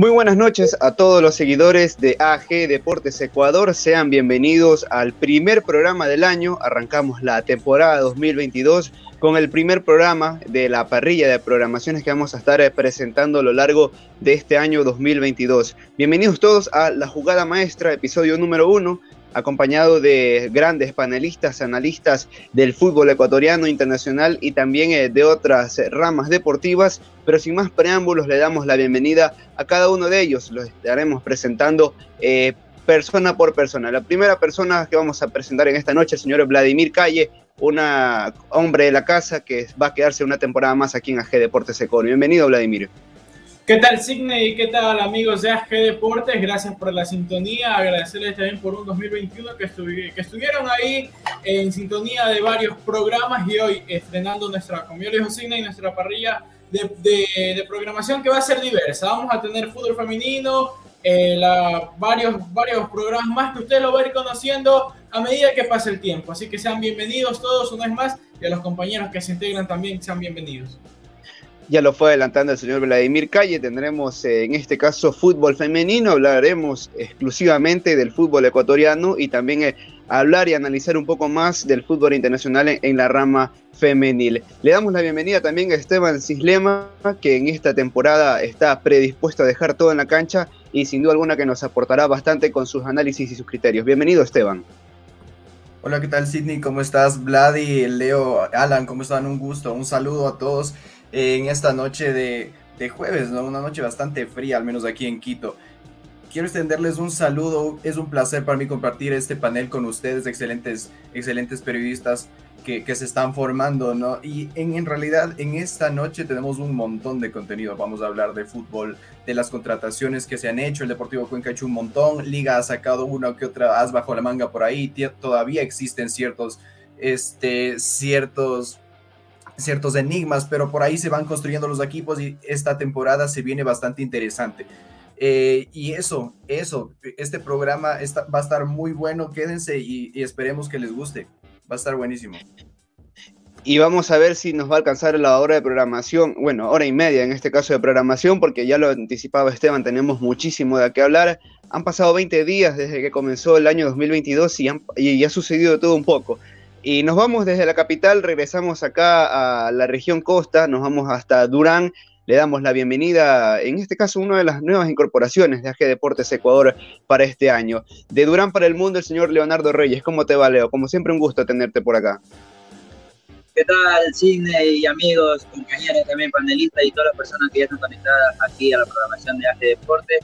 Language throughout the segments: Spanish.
Muy buenas noches a todos los seguidores de AG Deportes Ecuador. Sean bienvenidos al primer programa del año. Arrancamos la temporada 2022 con el primer programa de la parrilla de programaciones que vamos a estar eh, presentando a lo largo de este año 2022. Bienvenidos todos a La Jugada Maestra, episodio número uno acompañado de grandes panelistas, analistas del fútbol ecuatoriano, internacional y también eh, de otras ramas deportivas. Pero sin más preámbulos, le damos la bienvenida a cada uno de ellos. Los estaremos presentando eh, persona por persona. La primera persona que vamos a presentar en esta noche, el señor Vladimir Calle, un hombre de la casa que va a quedarse una temporada más aquí en AG Deportes Ecuador. Bienvenido, Vladimir. ¿Qué tal, Signe? ¿Y qué tal, amigos de AG Deportes? Gracias por la sintonía. Agradecerles también por un 2021 que, que estuvieron ahí en sintonía de varios programas y hoy estrenando nuestra, como yo les Signe, y nuestra parrilla de, de, programación que va a ser diversa. Vamos a tener fútbol femenino, eh, la, varios, varios programas más que usted lo va a ir conociendo a medida que pase el tiempo. Así que sean bienvenidos todos una vez más y a los compañeros que se integran también sean bienvenidos ya lo fue adelantando el señor Vladimir Calle, tendremos eh, en este caso fútbol femenino, hablaremos exclusivamente del fútbol ecuatoriano y también eh, hablar y analizar un poco más del fútbol internacional en, la rama femenil. Le damos la bienvenida también a Esteban Cislema, que en esta temporada está predispuesto a dejar todo en la cancha y sin duda alguna que nos aportará bastante con sus análisis y sus criterios. Bienvenido Esteban. Hola, ¿qué tal Sidney? ¿Cómo estás? Vladi, Leo, Alan, ¿cómo están? Un gusto, un saludo a todos en esta noche de, jueves, ¿no? Una noche bastante fría, al menos aquí en Quito. Quiero extenderles un saludo, es un placer para mí compartir este panel con ustedes, excelentes, excelentes periodistas que, se están formando, ¿no? Y en, en, realidad en esta noche tenemos un montón de contenido. Vamos a hablar de fútbol, de las contrataciones que se han hecho. El Deportivo Cuenca ha hecho un montón. Liga ha sacado una que otra as bajo la manga por ahí. Todavía existen ciertos, este, ciertos ciertos enigmas, pero por ahí se van construyendo los equipos y esta temporada se viene bastante interesante. Eh, y eso, eso, este programa va a estar muy bueno, quédense y, esperemos que les guste, va a estar buenísimo. Y vamos a ver si nos va a alcanzar la hora de programación, bueno, hora y media en este caso de programación, porque ya lo anticipaba Esteban, tenemos muchísimo de qué hablar. Han pasado 20 días desde que comenzó el año 2022 y, y ha sucedido todo un poco. Y nos vamos desde la capital, regresamos acá a la región costa, nos vamos hasta Durán, le damos la bienvenida, en este caso, una de las nuevas incorporaciones de AG Deportes Ecuador para este año. De Durán para el mundo, el señor Leonardo Reyes. ¿Cómo te va, Leo? Como siempre, un gusto tenerte por acá. ¿Qué tal, Sidney y amigos, compañeros, también panelistas y todas las personas que ya están conectadas aquí a la programación de AG Deportes?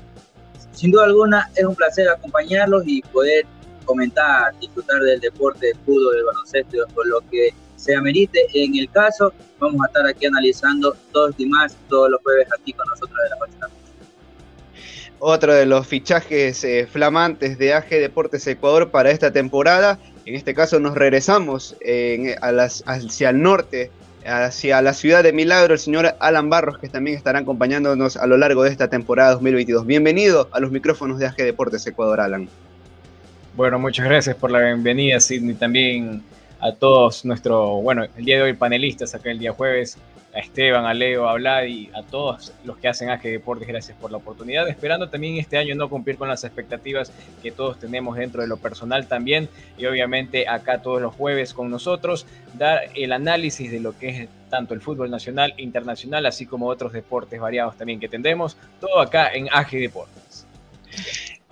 Sin duda alguna, es un placer acompañarlos y poder comentar, disfrutar del deporte, del fútbol, del baloncesto, con lo que se amerite. En el caso, vamos a estar aquí analizando todos y más todos los jueves aquí con nosotros de la noche. Otro de los fichajes eh, flamantes de AG Deportes Ecuador para esta temporada. En este caso nos regresamos a las, hacia el norte, hacia la ciudad de Milagro, el señor Alan Barros, que también estará acompañándonos a lo largo de esta temporada 2022. Bienvenido a los micrófonos de AG Deportes Ecuador, Alan. Bueno, muchas gracias por la bienvenida, Sidney. También a todos nuestros, bueno, el día de hoy panelistas acá el día jueves, a Esteban, a Leo, a Vlad y a todos los que hacen AG Deportes, gracias por la oportunidad. Esperando también este año no cumplir con las expectativas que todos tenemos dentro de lo personal también. Y obviamente acá todos los jueves con nosotros, dar el análisis de lo que es tanto el fútbol nacional, internacional, así como otros deportes variados también que tendremos. Todo acá en AG Deportes.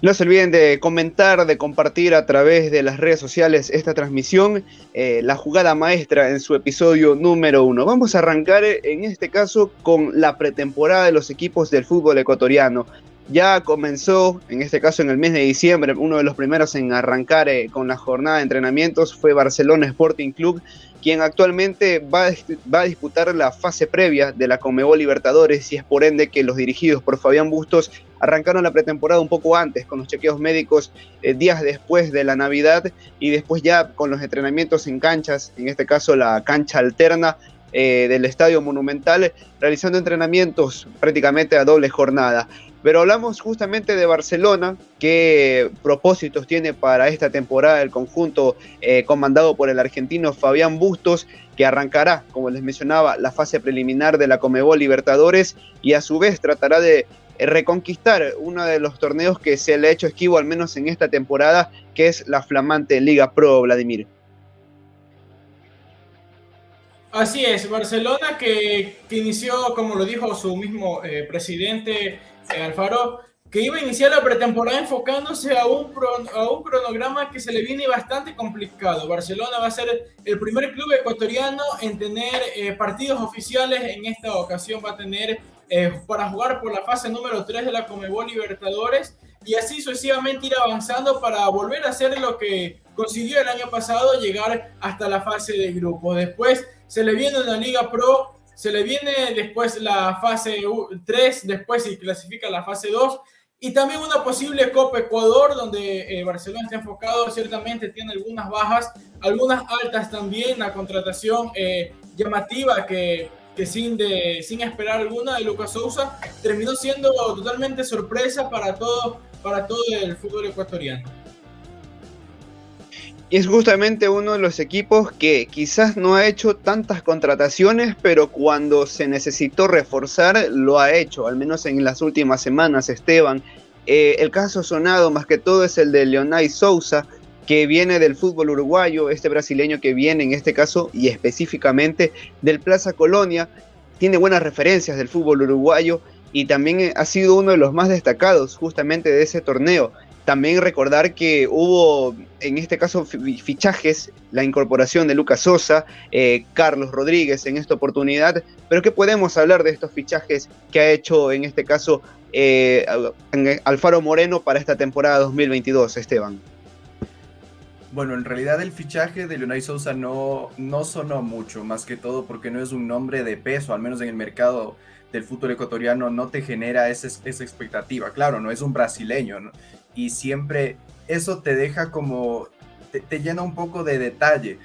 No se olviden de comentar, de compartir a través de las redes sociales esta transmisión, eh, la jugada maestra en su episodio número uno. Vamos a arrancar eh, en este caso con la pretemporada de los equipos del fútbol ecuatoriano. Ya comenzó, en este caso en el mes de diciembre, uno de los primeros en arrancar eh, con la jornada de entrenamientos fue Barcelona Sporting Club, quien actualmente va a, disputar la fase previa de la Comebol Libertadores y es por ende que los dirigidos por Fabián Bustos arrancaron la pretemporada un poco antes con los chequeos médicos eh, días después de la Navidad y después ya con los entrenamientos en canchas, en este caso la cancha alterna eh, del Estadio Monumental, realizando entrenamientos prácticamente a doble jornada. Pero hablamos justamente de Barcelona, qué propósitos tiene para esta temporada el conjunto eh, comandado por el argentino Fabián Bustos, que arrancará, como les mencionaba, la fase preliminar de la Comebol Libertadores y a su vez tratará de reconquistar uno de los torneos que se le ha hecho esquivo, al menos en esta temporada, que es la flamante Liga Pro, Vladimir. Así es, Barcelona que, inició, como lo dijo su mismo eh, presidente eh, Alfaro, que iba a iniciar la pretemporada enfocándose a un, a un cronograma que se le viene bastante complicado. Barcelona va a ser el primer club ecuatoriano en tener eh, partidos oficiales. En esta ocasión va a tener para jugar por la fase número 3 de la Comebol Libertadores y así sucesivamente ir avanzando para volver a hacer lo que consiguió el año pasado, llegar hasta la fase de grupos. Después se le viene una Liga Pro, se le viene después la fase 3, después se clasifica la fase 2 y también una posible Copa Ecuador donde eh, Barcelona está enfocado, ciertamente tiene algunas bajas, algunas altas también, la contratación eh, llamativa que, que sin, de, sin esperar alguna de Lucas Sousa terminó siendo totalmente sorpresa para todo, para todo el fútbol ecuatoriano. Es justamente uno de los equipos que quizás no ha hecho tantas contrataciones, pero cuando se necesitó reforzar, lo ha hecho, al menos en las últimas semanas, Esteban. Eh, el caso sonado más que todo es el de Leonay Sousa, que viene del fútbol uruguayo, este brasileño que viene en este caso y específicamente del Plaza Colonia, tiene buenas referencias del fútbol uruguayo y también ha sido uno de los más destacados justamente de ese torneo. También recordar que hubo, en este caso, fichajes, la incorporación de Lucas Sosa, eh, Carlos Rodríguez en esta oportunidad, pero ¿qué podemos hablar de estos fichajes que ha hecho, en este caso, eh, Alfaro Moreno para esta temporada 2022, Esteban? Bueno, en realidad el fichaje de Leonay Sousa no, no sonó mucho, más que todo porque no es un nombre de peso, al menos en el mercado del fútbol ecuatoriano no te genera esa, esa expectativa. Claro, no es un brasileño, y siempre eso te deja como, te, llena un poco de detalle,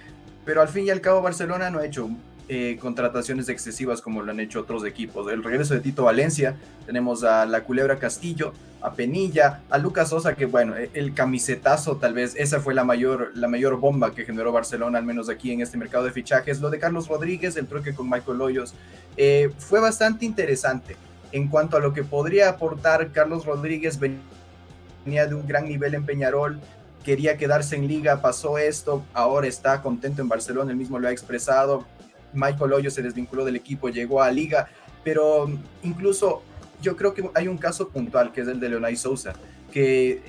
pero al fin y al cabo Barcelona no ha hecho eh, contrataciones excesivas como lo han hecho otros equipos. El regreso de Tito Valencia, tenemos a la Culebra Castillo, a Penilla, a Lucas Sosa, que bueno, e, el camisetazo tal vez, esa fue la mayor, la mayor bomba que generó Barcelona, al menos aquí en este mercado de fichajes. Lo de Carlos Rodríguez, el truque con Michael Hoyos, eh, fue bastante interesante. En cuanto a lo que podría aportar Carlos Rodríguez, venía de un gran nivel en Peñarol, quería quedarse en liga, pasó esto, ahora está contento en Barcelona, él mismo lo ha expresado. Michael Hoyo se desvinculó del equipo, llegó a liga, pero incluso yo creo que hay un caso puntual que es el de Leonay Sousa, que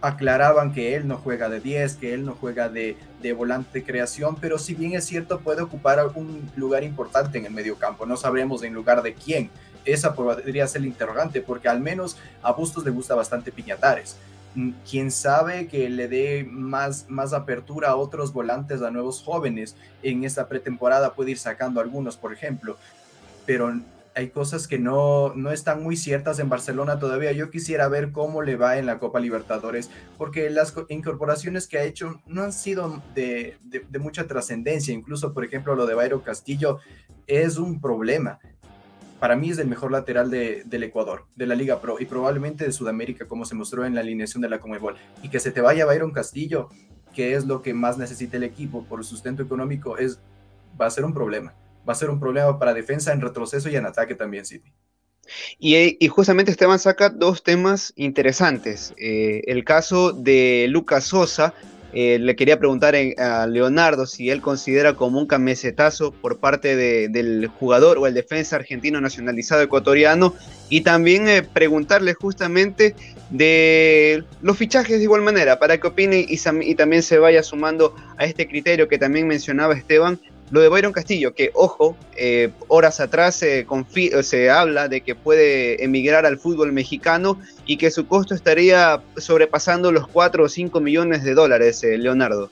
aclaraban que él no juega de 10, que él no juega de, de, volante creación, pero si bien es cierto puede ocupar algún lugar importante en el medio campo, no sabremos en lugar de quién, esa podría ser el interrogante, porque al menos a Bustos le gusta bastante Piñatares. Quién sabe que le dé más, más apertura a otros volantes, a nuevos jóvenes. En esta pretemporada puede ir sacando algunos, por ejemplo, pero hay cosas que no, no están muy ciertas en Barcelona todavía. Yo quisiera ver cómo le va en la Copa Libertadores, porque las incorporaciones que ha hecho no han sido de, de mucha trascendencia. Incluso, por ejemplo, lo de Bayro Castillo es un problema para mí es el mejor lateral del Ecuador, de la Liga Pro y probablemente de Sudamérica, como se mostró en la alineación de la Comebol. Y que se te vaya Byron Castillo, que es lo que más necesita el equipo por sustento económico, es, va a ser un problema. Va a ser un problema para defensa en retroceso y en ataque también, City. Y, y, justamente Esteban saca dos temas interesantes. Eh, el caso de Lucas Sosa, eh, le quería preguntar a Leonardo si él considera como un camisetazo por parte del jugador o el defensa argentino nacionalizado ecuatoriano y también eh, preguntarle justamente de los fichajes de igual manera para que opine y, y también se vaya sumando a este criterio que también mencionaba Esteban lo de Byron Castillo, que ojo, eh, horas atrás se, habla de que puede emigrar al fútbol mexicano y que su costo estaría sobrepasando los 4 o 5 millones de dólares, eh, Leonardo.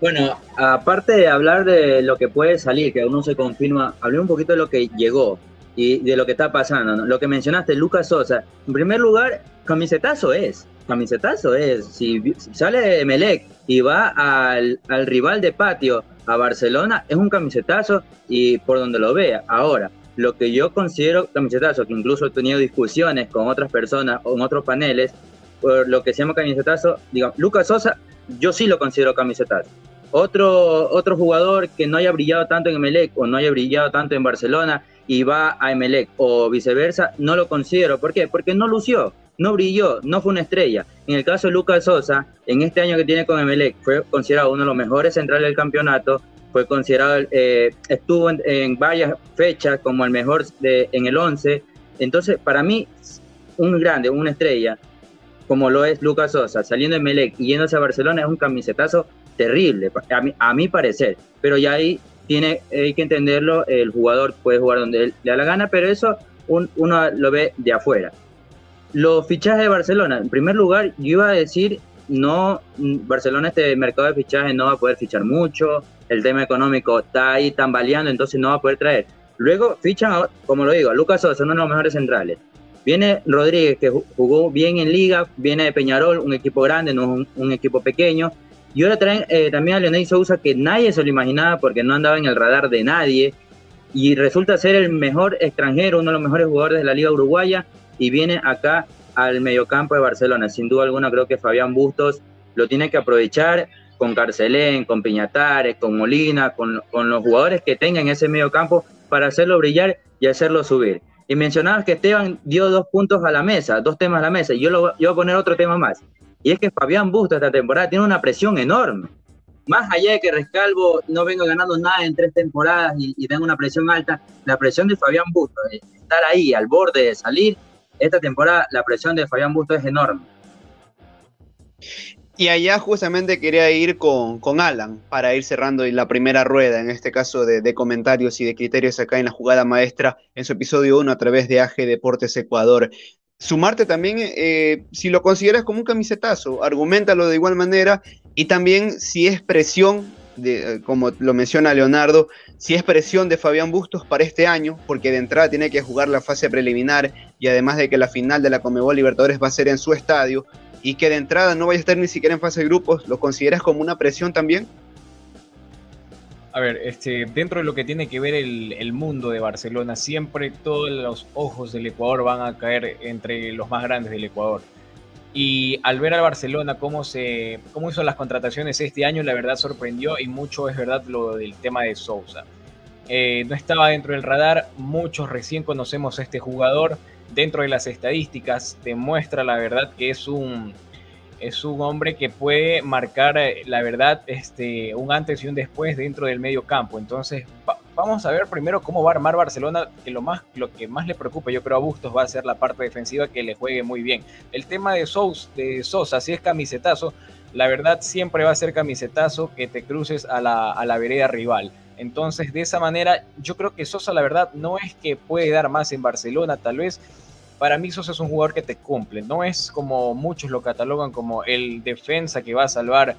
Bueno, aparte de hablar de lo que puede salir, que aún no se confirma, hablé un poquito de lo que llegó y de lo que está pasando. Lo que mencionaste, Lucas Sosa. En primer lugar, camisetazo es. Camisetazo es. Si, sale de Melec y va al, al rival de patio a Barcelona es un camisetazo y por donde lo vea. Ahora, lo que yo considero camisetazo, que incluso he tenido discusiones con otras personas o en otros paneles, por lo que se llama camisetazo, digo, Lucas Sosa, yo sí lo considero camisetazo. Otro, otro jugador que no haya brillado tanto en Emelec o no haya brillado tanto en Barcelona y va a Emelec o viceversa, no lo considero. ¿Por qué? Porque no lució, no brilló, no fue una estrella. En el caso de Lucas Sosa, en este año que tiene con Emelec, fue considerado uno de los mejores centrales del campeonato, fue considerado, eh, estuvo en, varias fechas como el mejor en el 11. Entonces, para mí, un grande, una estrella, como lo es Lucas Sosa, saliendo de Melec y yéndose a Barcelona, es un camisetazo terrible, a mi, a mi parecer. Pero ya ahí tiene, hay que entenderlo, el jugador puede jugar donde le da la gana, pero eso uno lo ve de afuera. Los fichajes de Barcelona, en primer lugar, yo iba a decir, no, Barcelona este mercado de fichajes no va a poder fichar mucho, el tema económico está ahí tambaleando, entonces no va a poder traer. Luego fichan, como lo digo, a Lucas Sosa, uno de los mejores centrales. Viene Rodríguez, que jugó bien en liga, viene de Peñarol, un equipo grande, no un, un equipo pequeño. Y ahora traen eh, también a Leonel Sousa, que nadie se lo imaginaba porque no andaba en el radar de nadie. Y resulta ser el mejor extranjero, uno de los mejores jugadores de la Liga Uruguaya. Y viene acá al mediocampo de Barcelona. Sin duda alguna, creo que Fabián Bustos lo tiene que aprovechar con Carcelén, con Piñatares, con Molina, con, los jugadores que tengan ese mediocampo para hacerlo brillar y hacerlo subir. Y mencionabas que Esteban dio dos puntos a la mesa, dos temas a la mesa. Y yo, lo, yo voy a poner otro tema más. Y es que Fabián Busto esta temporada tiene una presión enorme. Más allá de que Rescalvo no venga ganando nada en tres temporadas y, tenga una presión alta, la presión de Fabián Busto, estar ahí al borde de salir, esta temporada la presión de Fabián Busto es enorme. Y allá justamente quería ir con, con, Alan para ir cerrando la primera rueda, en este caso de, de, comentarios y de criterios acá en la jugada maestra en su episodio 1 a través de AG Deportes Ecuador sumarte también, eh, si lo consideras como un camisetazo, argumentalo de igual manera y también si es presión, de, eh, como lo menciona Leonardo, si es presión de Fabián Bustos para este año, porque de entrada tiene que jugar la fase preliminar y además de que la final de la Comebol Libertadores va a ser en su estadio y que de entrada no vaya a estar ni siquiera en fase de grupos, ¿lo consideras como una presión también? A ver, este, dentro de lo que tiene que ver el, mundo de Barcelona, siempre todos los ojos del Ecuador van a caer entre los más grandes del Ecuador. Y al ver al Barcelona cómo, se, cómo hizo las contrataciones este año, la verdad sorprendió y mucho es verdad lo del tema de Sousa. Eh, no estaba dentro del radar, muchos recién conocemos a este jugador. Dentro de las estadísticas demuestra la verdad que es un, es un hombre que puede marcar, eh, la verdad, este, un antes y un después dentro del medio campo. Entonces, vamos a ver primero cómo va a armar Barcelona, que lo, más, lo que más le preocupa, yo creo, a Bustos va a ser la parte defensiva que le juegue muy bien. El tema de, de Sosa, si es camisetazo, la verdad siempre va a ser camisetazo que te cruces a la, a la vereda rival. Entonces, de esa manera, yo creo que Sosa, la verdad, no es que puede dar más en Barcelona, tal vez para mí Sosa es un jugador que te cumple. No es como muchos lo catalogan como el defensa que va a salvar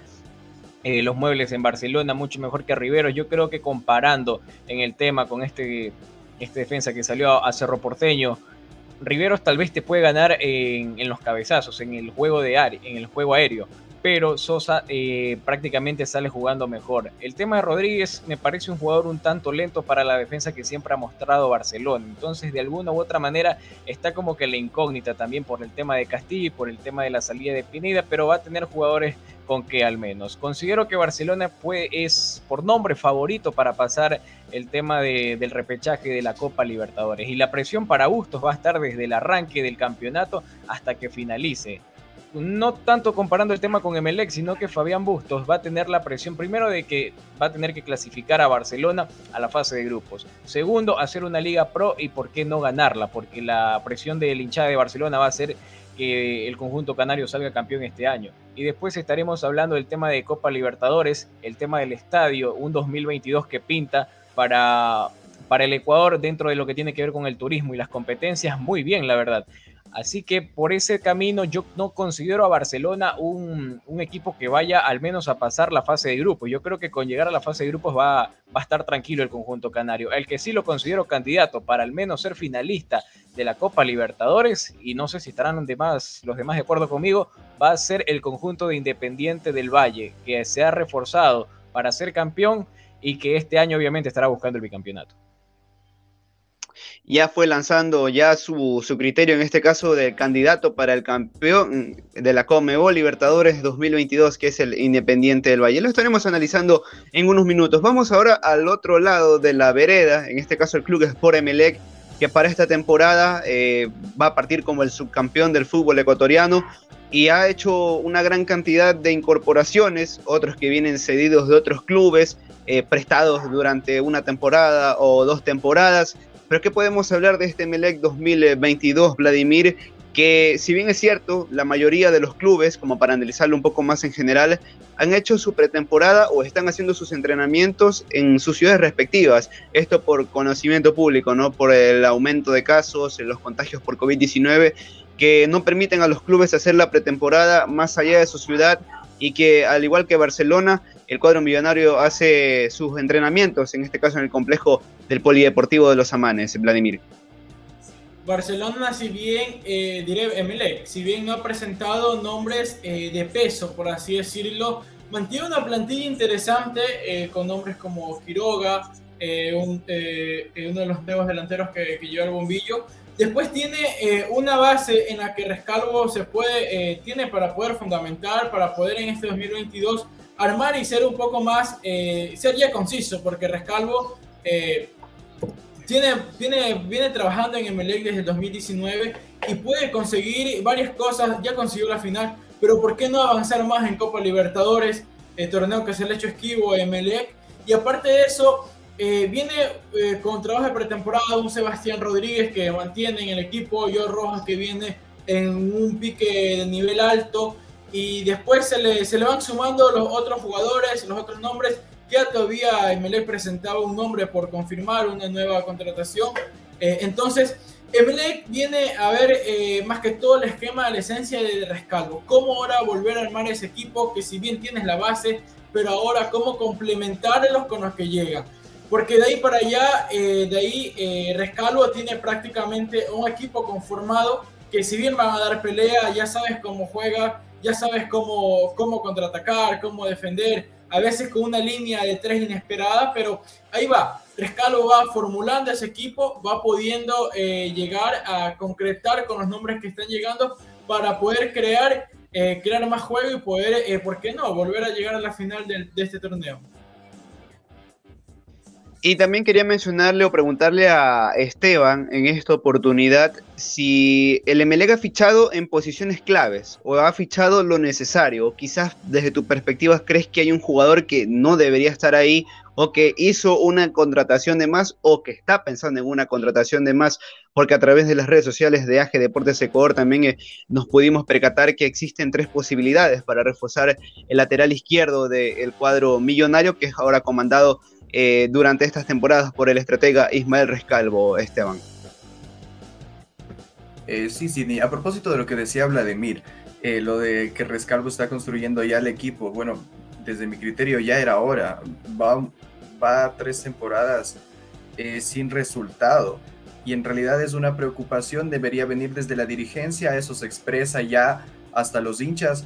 eh, los muebles en Barcelona, mucho mejor que Rivero. Yo creo que comparando en el tema con este, este defensa que salió a Cerro Porteño, Riveros tal vez te puede ganar en, en los cabezazos, en el juego de en el juego aéreo pero Sosa eh, prácticamente sale jugando mejor. El tema de Rodríguez me parece un jugador un tanto lento para la defensa que siempre ha mostrado Barcelona. Entonces, de alguna u otra manera, está como que la incógnita también por el tema de Castillo y por el tema de la salida de Pineda, pero va a tener jugadores con que al menos. Considero que Barcelona es por nombre favorito para pasar el tema del repechaje de la Copa Libertadores. Y la presión para Bustos va a estar desde el arranque del campeonato hasta que finalice no tanto comparando el tema con Emelec, sino que Fabián Bustos va a tener la presión primero de que va a tener que clasificar a Barcelona a la fase de grupos. Segundo, hacer una liga pro y por qué no ganarla, porque la presión del hinchada de Barcelona va a ser que el conjunto canario salga campeón este año. Y después estaremos hablando del tema de Copa Libertadores, el tema del estadio, un 2022 que pinta para, para el Ecuador dentro de lo que tiene que ver con el turismo y las competencias, muy bien, la verdad. Así que por ese camino yo no considero a Barcelona un, equipo que vaya al menos a pasar la fase de grupos. Yo creo que con llegar a la fase de grupos va, a estar tranquilo el conjunto canario. El que sí lo considero candidato para al menos ser finalista de la Copa Libertadores, y no sé si estarán los demás de acuerdo conmigo, va a ser el conjunto de Independiente del Valle, que se ha reforzado para ser campeón y que este año obviamente estará buscando el bicampeonato. Ya fue lanzando ya su, criterio, en este caso, del candidato para el campeón de la Comebol Libertadores 2022, que es el Independiente del Valle. Lo estaremos analizando en unos minutos. Vamos ahora al otro lado de la vereda, en este caso el Club Sport Emelec, que para esta temporada eh, va a partir como el subcampeón del fútbol ecuatoriano y ha hecho una gran cantidad de incorporaciones, otros que vienen cedidos de otros clubes, eh, prestados durante una temporada o dos temporadas. Pero ¿qué podemos hablar de este Melec 2022, Vladimir? Que si bien es cierto, la mayoría de los clubes, como para analizarlo un poco más en general, han hecho su pretemporada o están haciendo sus entrenamientos en sus ciudades respectivas. Esto por conocimiento público, ¿no? Por el aumento de casos, los contagios por COVID-19 que no permiten a los clubes hacer la pretemporada más allá de su ciudad y que al igual que Barcelona, el cuadro millonario hace sus entrenamientos, en este caso en el complejo del Polideportivo de los Amanes, Vladimir. Barcelona, si bien, eh, diré Emelec, si bien no ha presentado nombres eh, de peso, por así decirlo, mantiene una plantilla interesante eh, con nombres como Quiroga, uno de los nuevos delanteros que, que lleva el bombillo, Después tiene eh, una base en la que Rescalvo se puede, eh, tiene para poder fundamentar, para poder en este 2022 armar y ser un poco más, eh, ser ya conciso, porque Rescalvo tiene, tiene, viene trabajando en Emelec desde el 2019 y puede conseguir varias cosas, ya consiguió la final, pero ¿por qué no avanzar más en Copa Libertadores, el torneo que se le ha hecho esquivo a Emelec? Y aparte de eso, eh, viene eh, con trabajo de pretemporada un Sebastián Rodríguez que mantiene en el equipo, yo Rojas que viene en un pique de nivel alto y después se le, se le van sumando los otros jugadores, los otros nombres. Ya todavía Emelec presentaba un nombre por confirmar una nueva contratación. Eh, entonces, Emelec viene a ver más que todo el esquema, la esencia de Rescalvo. Cómo ahora volver a armar ese equipo que si bien tienes la base, pero ahora cómo complementarlos con los que llegan porque de ahí para allá, eh, de ahí eh, Rescalvo tiene prácticamente un equipo conformado que si bien van a dar pelea, ya sabes cómo juega, ya sabes cómo, cómo contraatacar, cómo defender, a veces con una línea de tres inesperada, pero ahí va, Rescalvo va formulando ese equipo, va pudiendo eh, llegar a concretar con los nombres que están llegando para poder crear, eh, crear más juego y poder, ¿por qué no?, volver a llegar a la final de, de este torneo. Y también quería mencionarle o preguntarle a Esteban en esta oportunidad si el Emelec ha fichado en posiciones claves o ha fichado lo necesario. O quizás desde tu perspectiva crees que hay un jugador que no debería estar ahí o que hizo una contratación de más o que está pensando en una contratación de más, porque a través de las redes sociales de AG Deportes Ecuador también eh, nos pudimos percatar que existen tres posibilidades para reforzar el lateral izquierdo del cuadro millonario, que es ahora comandado eh, durante estas temporadas por el estratega Ismael Rescalvo, Esteban. Eh, sí, sí, a propósito de lo que decía Vladimir, eh, lo de que Rescalvo está construyendo ya el equipo, bueno, desde mi criterio ya era hora, va, va tres temporadas sin resultado y en realidad es una preocupación, debería venir desde la dirigencia, eso se expresa ya hasta los hinchas,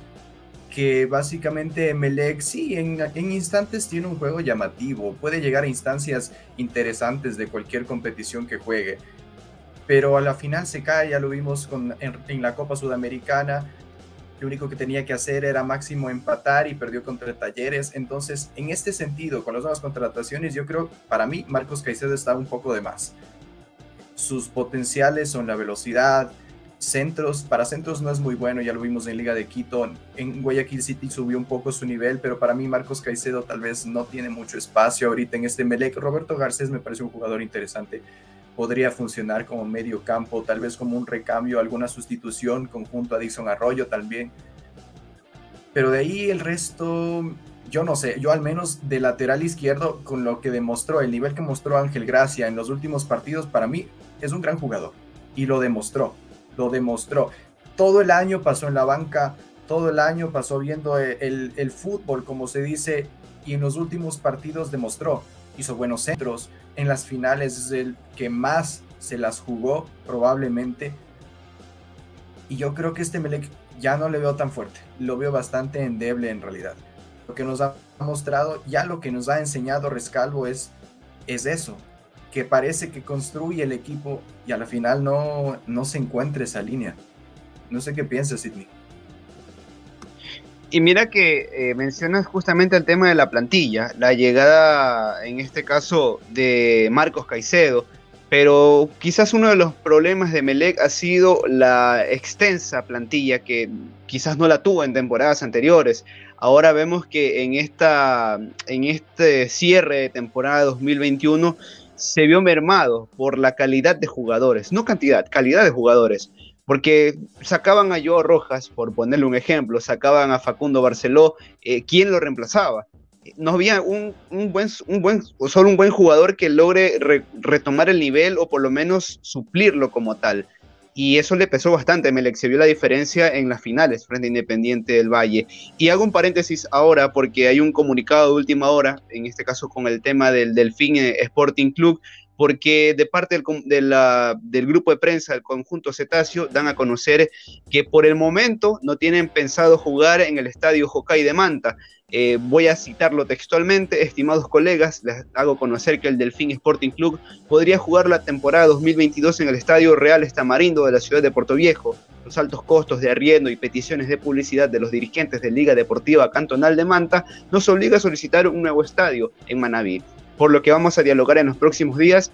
que básicamente Melec sí, en, instantes tiene un juego llamativo, puede llegar a instancias interesantes de cualquier competición que juegue, pero a la final se cae, ya lo vimos en, la Copa Sudamericana, lo único que tenía que hacer era máximo empatar y perdió contra Talleres, entonces en este sentido, con las nuevas contrataciones, yo creo, para mí, Marcos Caicedo está un poco de más. Sus potenciales son la velocidad, centros, para centros no es muy bueno, ya lo vimos en Liga de Quito, en Guayaquil City subió un poco su nivel, pero para mí Marcos Caicedo tal vez no tiene mucho espacio ahorita en este Melec. Roberto Garcés me parece un jugador interesante, podría funcionar como medio campo, tal vez como un recambio, alguna sustitución conjunto a Dixon Arroyo también. Pero de ahí el resto, yo no sé, yo al menos de lateral izquierdo, con lo que demostró, el nivel que mostró Ángel Gracia en los últimos partidos, para mí es un gran jugador y lo demostró lo demostró. Todo el año pasó en la banca, todo el año pasó viendo el, fútbol, como se dice, y en los últimos partidos demostró. Hizo buenos centros, en las finales es el que más se las jugó probablemente. Y yo creo que este Melec ya no le veo tan fuerte, lo veo bastante endeble en realidad. Lo que nos ha mostrado, ya lo que nos ha enseñado Rescalvo es, es eso, que parece que construye el equipo y a la final no, no se encuentra esa línea. No sé qué piensas, Sidney. Y mira que eh, mencionas justamente el tema de la plantilla, la llegada en este caso de Marcos Caicedo, pero quizás uno de los problemas de Melec ha sido la extensa plantilla que quizás no la tuvo en temporadas anteriores. Ahora vemos que en, esta, en este cierre de temporada 2021 se vio mermado por la calidad de jugadores, no cantidad, calidad de jugadores. Porque sacaban a Joe Rojas, por ponerle un ejemplo, sacaban a Facundo Barceló, eh, ¿quién lo reemplazaba? No había un, buen, un buen, solo un buen jugador que logre retomar el nivel o por lo menos suplirlo como tal. Y eso le pesó bastante. Melec se la diferencia en las finales frente a Independiente del Valle. Y hago un paréntesis ahora porque hay un comunicado de última hora, en este caso con el tema del Delfín Sporting Club, porque de parte del, del, grupo de prensa del conjunto Cetáceo dan a conocer que por el momento no tienen pensado jugar en el estadio Hokkaido de Manta. Eh, voy a citarlo textualmente, estimados colegas, les hago conocer que el Delfín Sporting Club podría jugar la temporada 2022 en el Estadio Real Estamarindo de la ciudad de Puerto Viejo. Los altos costos de arriendo y peticiones de publicidad de los dirigentes de Liga Deportiva Cantonal de Manta nos obliga a solicitar un nuevo estadio en Manaví por lo que vamos a dialogar en los próximos días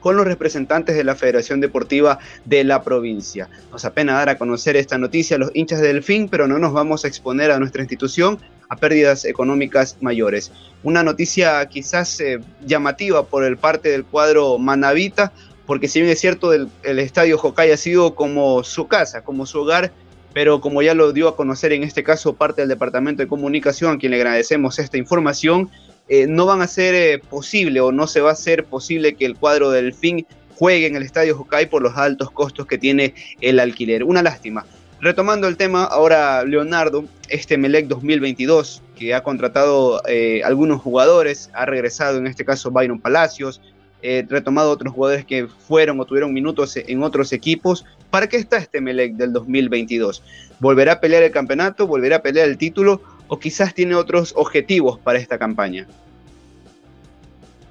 con los representantes de la Federación Deportiva de la provincia. Nos apena dar a conocer esta noticia a los hinchas del fin, pero no nos vamos a exponer a nuestra institución a pérdidas económicas mayores. Una noticia quizás eh, llamativa por el parte del cuadro Manavita, porque si bien es cierto, el, estadio Jocay ha sido como su casa, como su hogar, pero como ya lo dio a conocer en este caso parte del Departamento de Comunicación, a quien le agradecemos esta información, eh, no van a ser eh, posible o no se va a hacer posible que el cuadro del fin juegue en el Estadio Hokkaido por los altos costos que tiene el alquiler. Una lástima. Retomando el tema, ahora Leonardo, este Melec 2022, que ha contratado eh, algunos jugadores, ha regresado en este caso Byron Palacios, retomado otros jugadores que fueron o tuvieron minutos en otros equipos. ¿Para qué está este Melec del 2022? ¿Volverá a pelear el campeonato? ¿Volverá a pelear el título? O quizás tiene otros objetivos para esta campaña?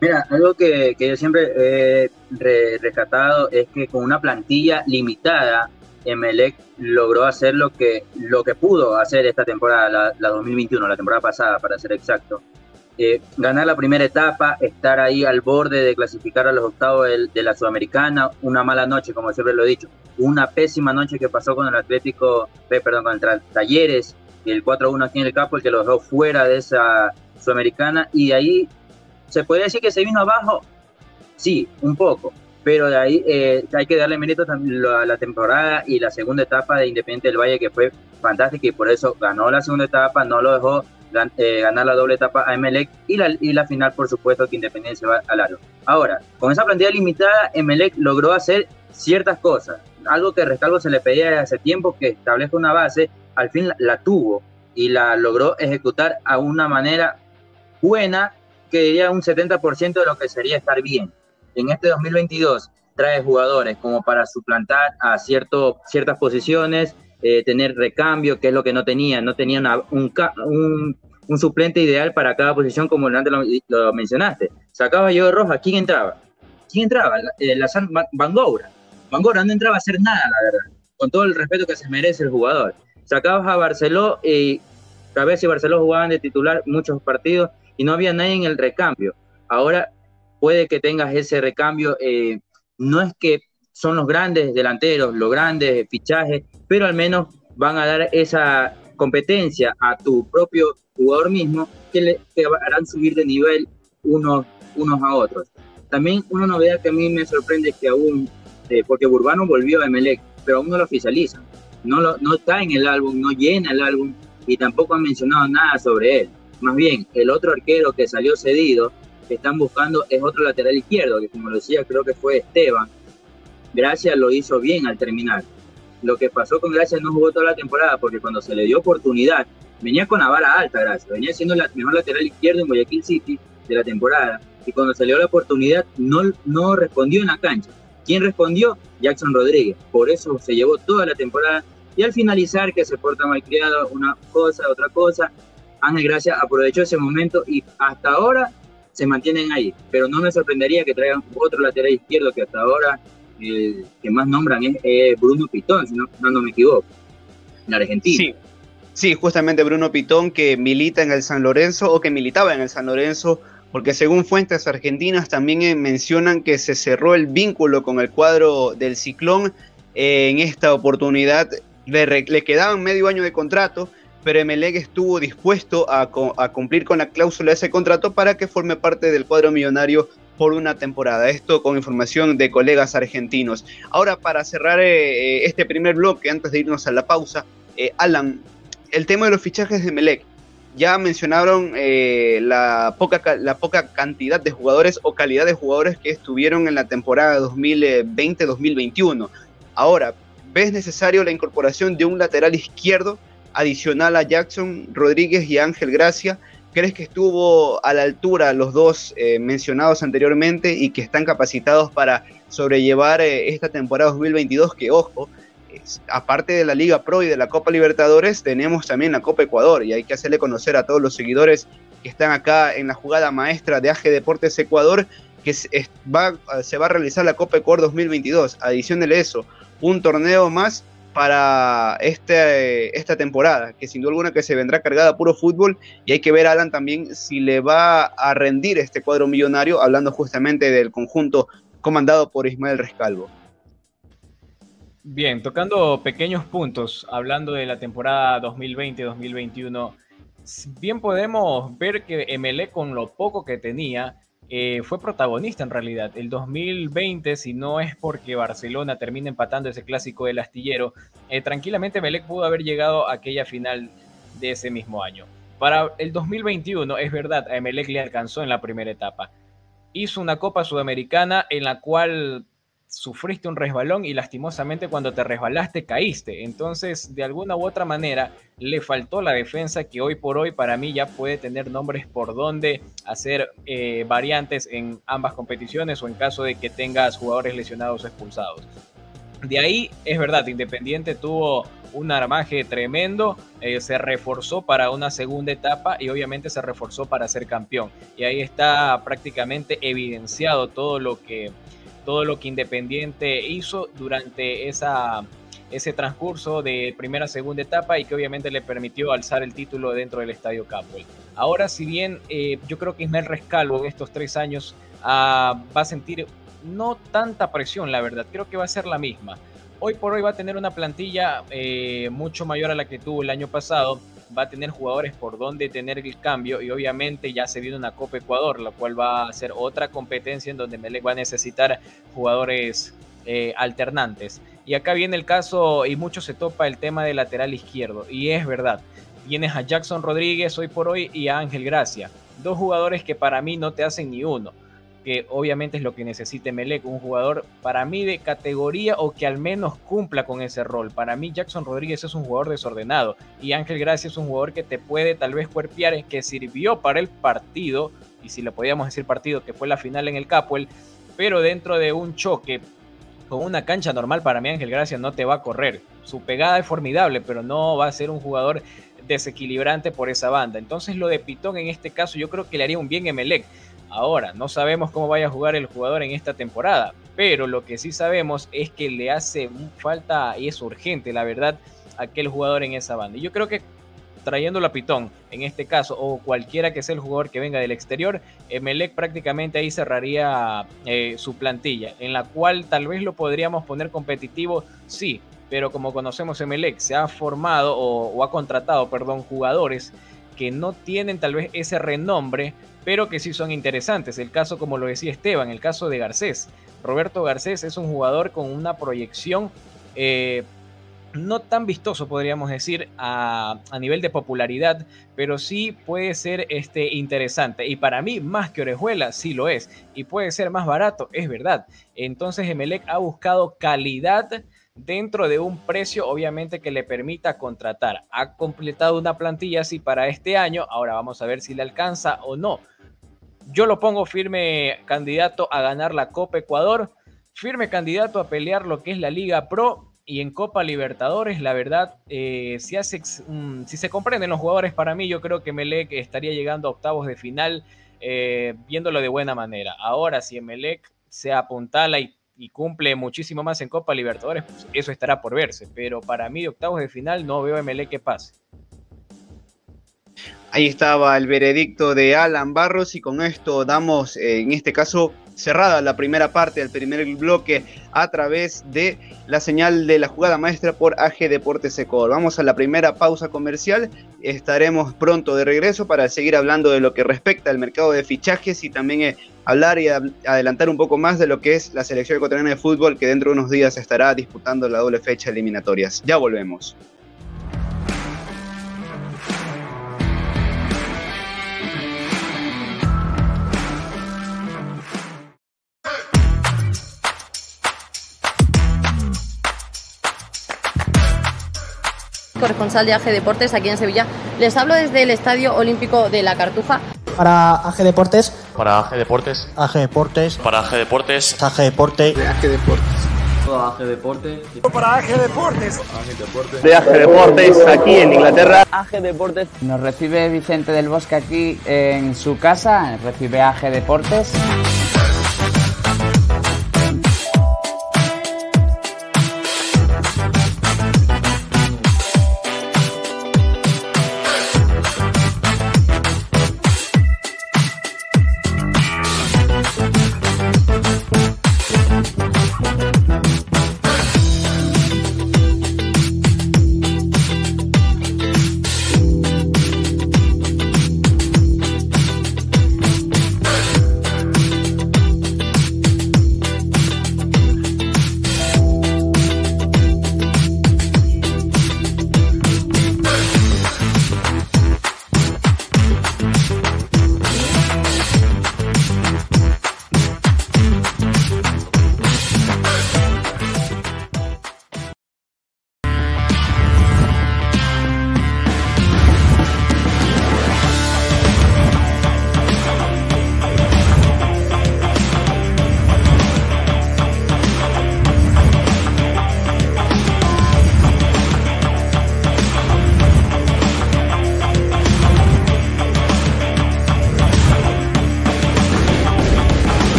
Mira, algo que, yo siempre he rescatado es que con una plantilla limitada, Emelec logró hacer lo que, lo que pudo hacer esta temporada, la, 2021, la temporada pasada, para ser exacto. Eh, ganar la primera etapa, estar ahí al borde de clasificar a los octavos de, la Sudamericana, una mala noche, como siempre lo he dicho, una pésima noche que pasó con el Atlético, eh, perdón, con el Talleres, el 4-1 aquí en el campo, el que lo dejó fuera de esa sudamericana, y ahí se puede decir que se vino abajo, sí, un poco, pero de ahí eh, hay que darle mérito a la temporada y la segunda etapa de Independiente del Valle, que fue fantástica, y por eso ganó la segunda etapa, no lo dejó eh, ganar la doble etapa a Emelec, y la, y la final, por supuesto, que Independiente se va al largo. Ahora, con esa plantilla limitada, Emelec logró hacer ciertas cosas, algo que Rescalvo se le pedía hace tiempo, que establezca una base, al fin la, tuvo y la logró ejecutar a una manera buena, que diría un 70% de lo que sería estar bien. En este 2022 trae jugadores como para suplantar a cierto, ciertas posiciones, eh, tener recambio, que es lo que no tenía, no tenía un, un, suplente ideal para cada posición, como antes lo, mencionaste. Sacaba yo de Roja, ¿quién entraba? ¿Quién entraba? La, eh, la Van Goura. Van Goura no entraba a hacer nada, la verdad, con todo el respeto que se merece el jugador sacabas a Barceló y vez y Barceló jugaban de titular muchos partidos y no había nadie en el recambio. Ahora puede que tengas ese recambio, eh, no es que son los grandes delanteros, los grandes fichajes, pero al menos van a dar esa competencia a tu propio jugador mismo que le harán subir de nivel unos, unos a otros. También una novedad que a mí me sorprende es que aún, eh, porque Burbano volvió a Emelec, pero aún no lo oficializan no, está en el álbum, no llena el álbum y tampoco han mencionado nada sobre él. Más bien, el otro arquero que salió cedido, que están buscando, es otro lateral izquierdo, que como lo decía, creo que fue Esteban. Gracias lo hizo bien al terminar. Lo que pasó con Gracias no jugó toda la temporada porque cuando se le dio oportunidad, venía con la vara alta, Gracias. Venía siendo el mejor lateral izquierdo en Guayaquil City de la temporada. Y cuando se le dio la oportunidad, no, no respondió en la cancha. ¿Quién respondió? Jackson Rodríguez. Por eso se llevó toda la temporada y al finalizar, que se porta mal criado, una cosa, otra cosa, Ángel Gracia aprovechó ese momento y hasta ahora se mantienen ahí. Pero no me sorprendería que traigan otro lateral izquierdo que hasta ahora el que más nombran es Bruno Pitón, si no, me equivoco, en Argentina. Sí. Sí, justamente Bruno Pitón que milita en el San Lorenzo o que militaba en el San Lorenzo, porque según fuentes argentinas también eh, mencionan que se cerró el vínculo con el cuadro del Ciclón. en esta oportunidad le, quedaban medio año de contrato, pero Emelec estuvo dispuesto a, cumplir con la cláusula de ese contrato para que forme parte del cuadro millonario por una temporada. Esto con información de colegas argentinos. Ahora, para cerrar eh, eh, este primer bloque, antes de irnos a la pausa, eh, Alan, el tema de los fichajes de Emelec. Ya mencionaron la, poca, la poca cantidad de jugadores o calidad de jugadores que estuvieron en la temporada 2020-2021. Ahora, ¿ves necesario la incorporación de un lateral izquierdo? adicional a Jackson Rodríguez y Ángel Gracia. ¿Crees que estuvo a la altura los dos eh, mencionados anteriormente y que están capacitados para sobrellevar eh, esta temporada 2022? Que ojo, aparte de la Liga Pro y de la Copa Libertadores, tenemos también la Copa Ecuador y hay que hacerle conocer a todos los seguidores que están acá en la jugada maestra de AG Deportes Ecuador que va, se va a realizar la Copa Ecuador 2022. Adicionele eso, un torneo más para este, esta temporada, que sin duda alguna que se vendrá cargada puro fútbol y hay que ver, Alan, también si le va a rendir este cuadro millonario, hablando justamente del conjunto comandado por Ismael Rescalvo. Bien, tocando pequeños puntos, hablando de la temporada 2020-2021, bien podemos ver que MLE con lo poco que tenía, eh, fue protagonista en realidad. El 2020, si no es porque Barcelona termina empatando ese clásico del astillero, eh, tranquilamente Melec pudo haber llegado a aquella final de ese mismo año. Para el 2021, es verdad, a Melec le alcanzó en la primera etapa. Hizo una Copa Sudamericana en la cual sufriste un resbalón y lastimosamente cuando te resbalaste caíste. Entonces, de alguna u otra manera, le faltó la defensa que hoy por hoy para mí ya puede tener nombres por donde hacer eh, variantes en ambas competiciones o en caso de que tengas jugadores lesionados o expulsados. De ahí, es verdad, Independiente tuvo un armaje tremendo, eh, se reforzó para una segunda etapa y obviamente se reforzó para ser campeón. Y ahí está prácticamente evidenciado todo lo que todo lo que Independiente hizo durante esa, ese transcurso de primera a segunda etapa y que obviamente le permitió alzar el título dentro del Estadio Capwell. Ahora, si bien eh, yo creo que Ismael Rescalvo en estos tres años ah, va a sentir no tanta presión, la verdad, creo que va a ser la misma. Hoy por hoy va a tener una plantilla eh, mucho mayor a la que tuvo el año pasado va a tener jugadores por donde tener el cambio y obviamente ya se viene una Copa Ecuador, la cual va a ser otra competencia en donde Melec va a necesitar jugadores eh, alternantes. Y acá viene el caso y mucho se topa el tema del lateral izquierdo y es verdad. Tienes a Jackson Rodríguez hoy por hoy y a Ángel Gracia, dos jugadores que para mí no te hacen ni uno que obviamente es lo que necesite Melec, un jugador para mí de categoría o que al menos cumpla con ese rol. Para mí Jackson Rodríguez es un jugador desordenado y Ángel Gracia es un jugador que te puede tal vez cuerpear, que sirvió para el partido, y si le podíamos decir partido, que fue la final en el Capuel, pero dentro de un choque con una cancha normal para mí Ángel Gracia no te va a correr. Su pegada es formidable, pero no va a ser un jugador desequilibrante por esa banda. Entonces lo de Pitón en este caso yo creo que le haría un bien a Melec Ahora, no sabemos cómo vaya a jugar el jugador en esta temporada, pero lo que sí sabemos es que le hace falta y es urgente, la verdad, aquel jugador en esa banda. Y yo creo que trayéndolo a Pitón, en este caso, o cualquiera que sea el jugador que venga del exterior, Emelec prácticamente ahí cerraría eh, su plantilla, en la cual tal vez lo podríamos poner competitivo, sí, pero como conocemos Emelec, se ha formado o, o ha contratado, perdón, jugadores que no tienen tal vez ese renombre pero que sí son interesantes. El caso, como lo decía Esteban, el caso de Garcés. Roberto Garcés es un jugador con una proyección eh, no tan vistoso, podríamos decir, a, nivel de popularidad, pero sí puede ser este, interesante. Y para mí, más que Orejuela, sí lo es. Y puede ser más barato, es verdad. Entonces, Emelec ha buscado calidad dentro de un precio obviamente que le permita contratar. Ha completado una plantilla así para este año, ahora vamos a ver si le alcanza o no. Yo lo pongo firme candidato a ganar la Copa Ecuador, firme candidato a pelear lo que es la Liga Pro y en Copa Libertadores, la verdad, eh, si, hace, si se comprenden los jugadores para mí, yo creo que Melec estaría llegando a octavos de final eh, viéndolo de buena manera. Ahora, si Emelec se apuntala y, y, cumple muchísimo más en Copa Libertadores, pues eso estará por verse. Pero para mí, octavos de final, no veo a Emelec que pase. Ahí estaba el veredicto de Alan Barros y con esto damos, eh, en este caso, cerrada la primera parte del primer bloque a través de la señal de la jugada maestra por AG Deportes Ecuador. Vamos a la primera pausa comercial. Estaremos pronto de regreso para seguir hablando de lo que respecta al mercado de fichajes y también eh, hablar y adelantar un poco más de lo que es la selección ecuatoriana de fútbol que dentro de unos días estará disputando la doble fecha eliminatorias. Ya volvemos. Corresponsal de AG Deportes aquí en Sevilla. Les hablo desde el Estadio Olímpico de la Cartuja. Para AG Deportes. Para AG Deportes. AG Deportes. Para AG Deportes. AG Deportes. De AG Deportes. AG Deportes. Para AG Deportes. AG Deportes. De AG Deportes aquí en Inglaterra. AG Deportes. Nos recibe Vicente del Bosque aquí en su casa. Recibe AG Deportes.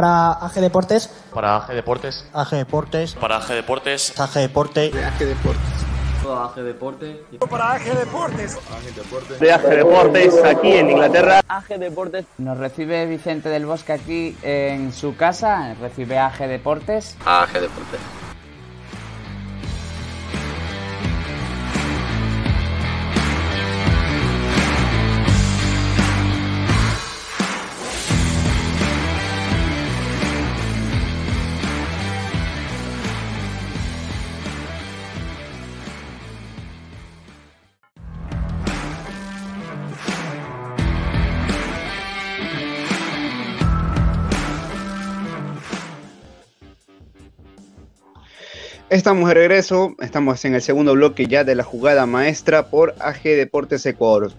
Para AG Deportes. Para AG Deportes. AG Deportes. Para AG Deportes. AG Deportes. De AG Deportes. AG Deportes. Para AG Deportes. AG Deportes. De AG Deportes aquí en Inglaterra. AG Deportes. Nos recibe Vicente del Bosque aquí en su casa. Recibe AG Deportes. AG Deportes. Estamos de regreso, estamos en el segundo bloque ya de la jugada maestra por AG Deportes Ecuador.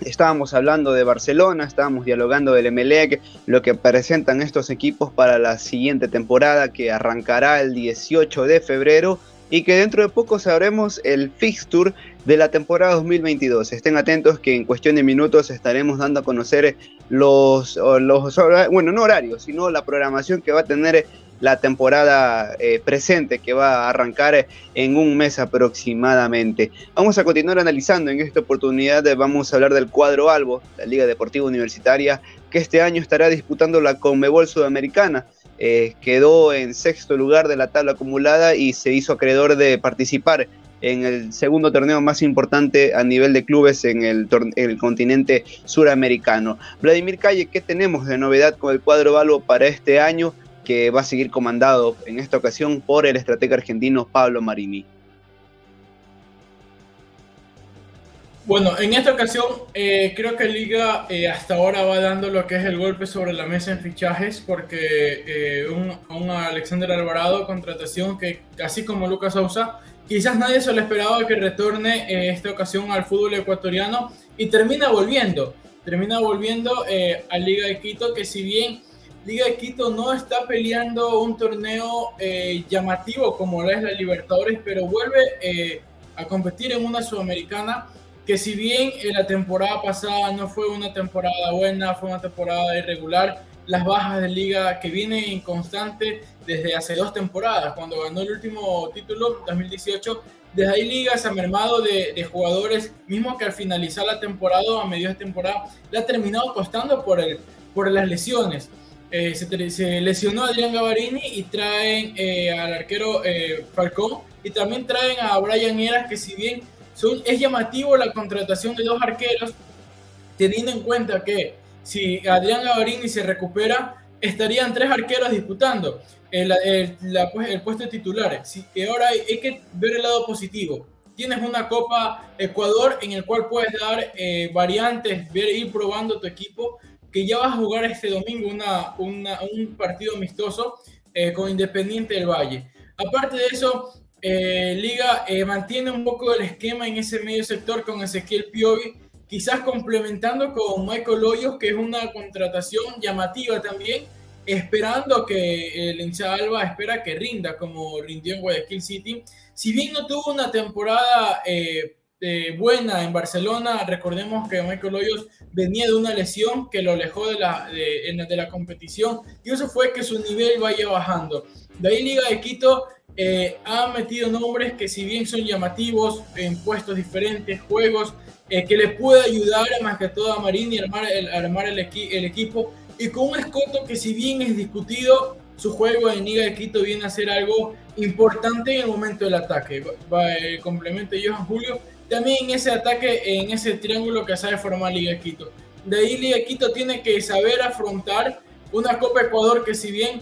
Estábamos hablando de Barcelona, estábamos dialogando del Emelec, lo que presentan estos equipos para la siguiente temporada que arrancará el 18 de febrero y que dentro de poco sabremos el fixture de la temporada 2022. Estén atentos que en cuestión de minutos estaremos dando a conocer los, los bueno, no horarios, sino la programación que va a tener la temporada eh, presente que va a arrancar en un mes aproximadamente. Vamos a continuar analizando en esta oportunidad, vamos a hablar del cuadro Albo, la Liga Deportiva Universitaria, que este año estará disputando la Conmebol Sudamericana. Eh, quedó en sexto lugar de la tabla acumulada y se hizo acreedor de participar en el segundo torneo más importante a nivel de clubes en el, en el, continente suramericano. Vladimir Calle, ¿qué tenemos de novedad con el cuadro Albo para este año? Que va a seguir comandado en esta ocasión por el estratega argentino Pablo Marini. Bueno, en esta ocasión eh, creo que Liga eh, hasta ahora va dando lo que es el golpe sobre la mesa en fichajes porque eh, un, Alexander Alvarado, contratación que así como Lucas Sousa, quizás nadie se lo esperaba que retorne esta ocasión al fútbol ecuatoriano y termina volviendo, termina volviendo a Liga de Quito que si bien Liga de Quito no está peleando un torneo eh, llamativo como es la Libertadores, pero vuelve eh, a competir en una sudamericana que si bien en la temporada pasada no fue una temporada buena, fue una temporada irregular, las bajas de liga que vienen inconstante desde hace dos temporadas, cuando ganó el último título 2018, desde ahí Liga se ha mermado de, jugadores, mismo que al finalizar la temporada, a medio de temporada, le ha terminado costando por, el, por las lesiones. Eh, se, lesionó Adrián Gavarini y traen eh, al arquero eh, Falcón y también traen a Brian Eras que si bien es llamativo la contratación de dos arqueros, teniendo en cuenta que si Adrián Gavarini se recupera, estarían tres arqueros disputando el, pues, el, puesto de titulares. Sí, que ahora hay, hay, que ver el lado positivo. Tienes una Copa Ecuador en el cual puedes dar variantes, ver, ir probando tu equipo que ya va a jugar este domingo un partido amistoso eh, con Independiente del Valle. Aparte de eso, eh, Liga eh, mantiene un poco el esquema en ese medio sector con Ezequiel Piovi, quizás complementando con Michael Hoyos, que es una contratación llamativa también, esperando que el hincha Alba espera que rinda como rindió en Guayaquil City. Si bien no tuvo una temporada buena en Barcelona. Recordemos que Michael Hoyos venía de una lesión que lo alejó de la, de, la competición y eso fue que su nivel vaya bajando. De ahí Liga de Quito eh, ha metido nombres que si bien son llamativos en puestos diferentes, juegos, eh, que le puede ayudar más que todo a Marini a armar, el, armar el, equipo y con un escoto que si bien es discutido, su juego en Liga de Quito viene a ser algo importante en el momento del ataque. Va, el complemento Johan Julio también ese ataque, en ese triángulo que sabe formar Liga Quito. De ahí Liga Quito tiene que saber afrontar una Copa Ecuador que si bien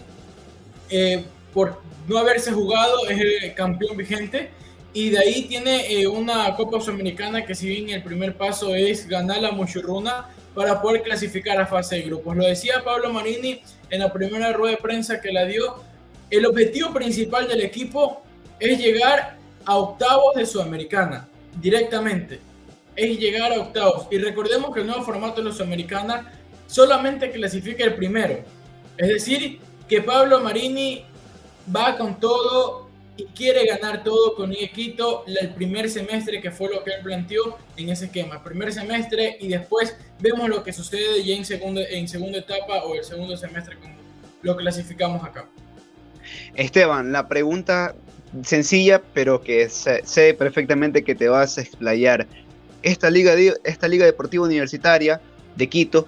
eh, por no haberse jugado es el campeón vigente, y de ahí tiene eh, una Copa Sudamericana que si bien el primer paso es ganar la Muchurruna para poder clasificar a fase de grupos. Lo decía Pablo Marini en la primera rueda de prensa que la dio. El objetivo principal del equipo es llegar a octavos de Sudamericana directamente es llegar a octavos. Y recordemos que el nuevo formato de los Sudamericana solamente clasifica el primero. Es decir, que Pablo Marini va con todo y quiere ganar todo con Quito el primer semestre, que fue lo que él planteó en ese esquema. Primer semestre y después vemos lo que sucede ya en, segundo, en segunda etapa o el segundo semestre, como lo clasificamos acá. Esteban, la pregunta sencilla, pero que sé, perfectamente que te vas a explayar. Esta liga, esta liga deportiva universitaria de Quito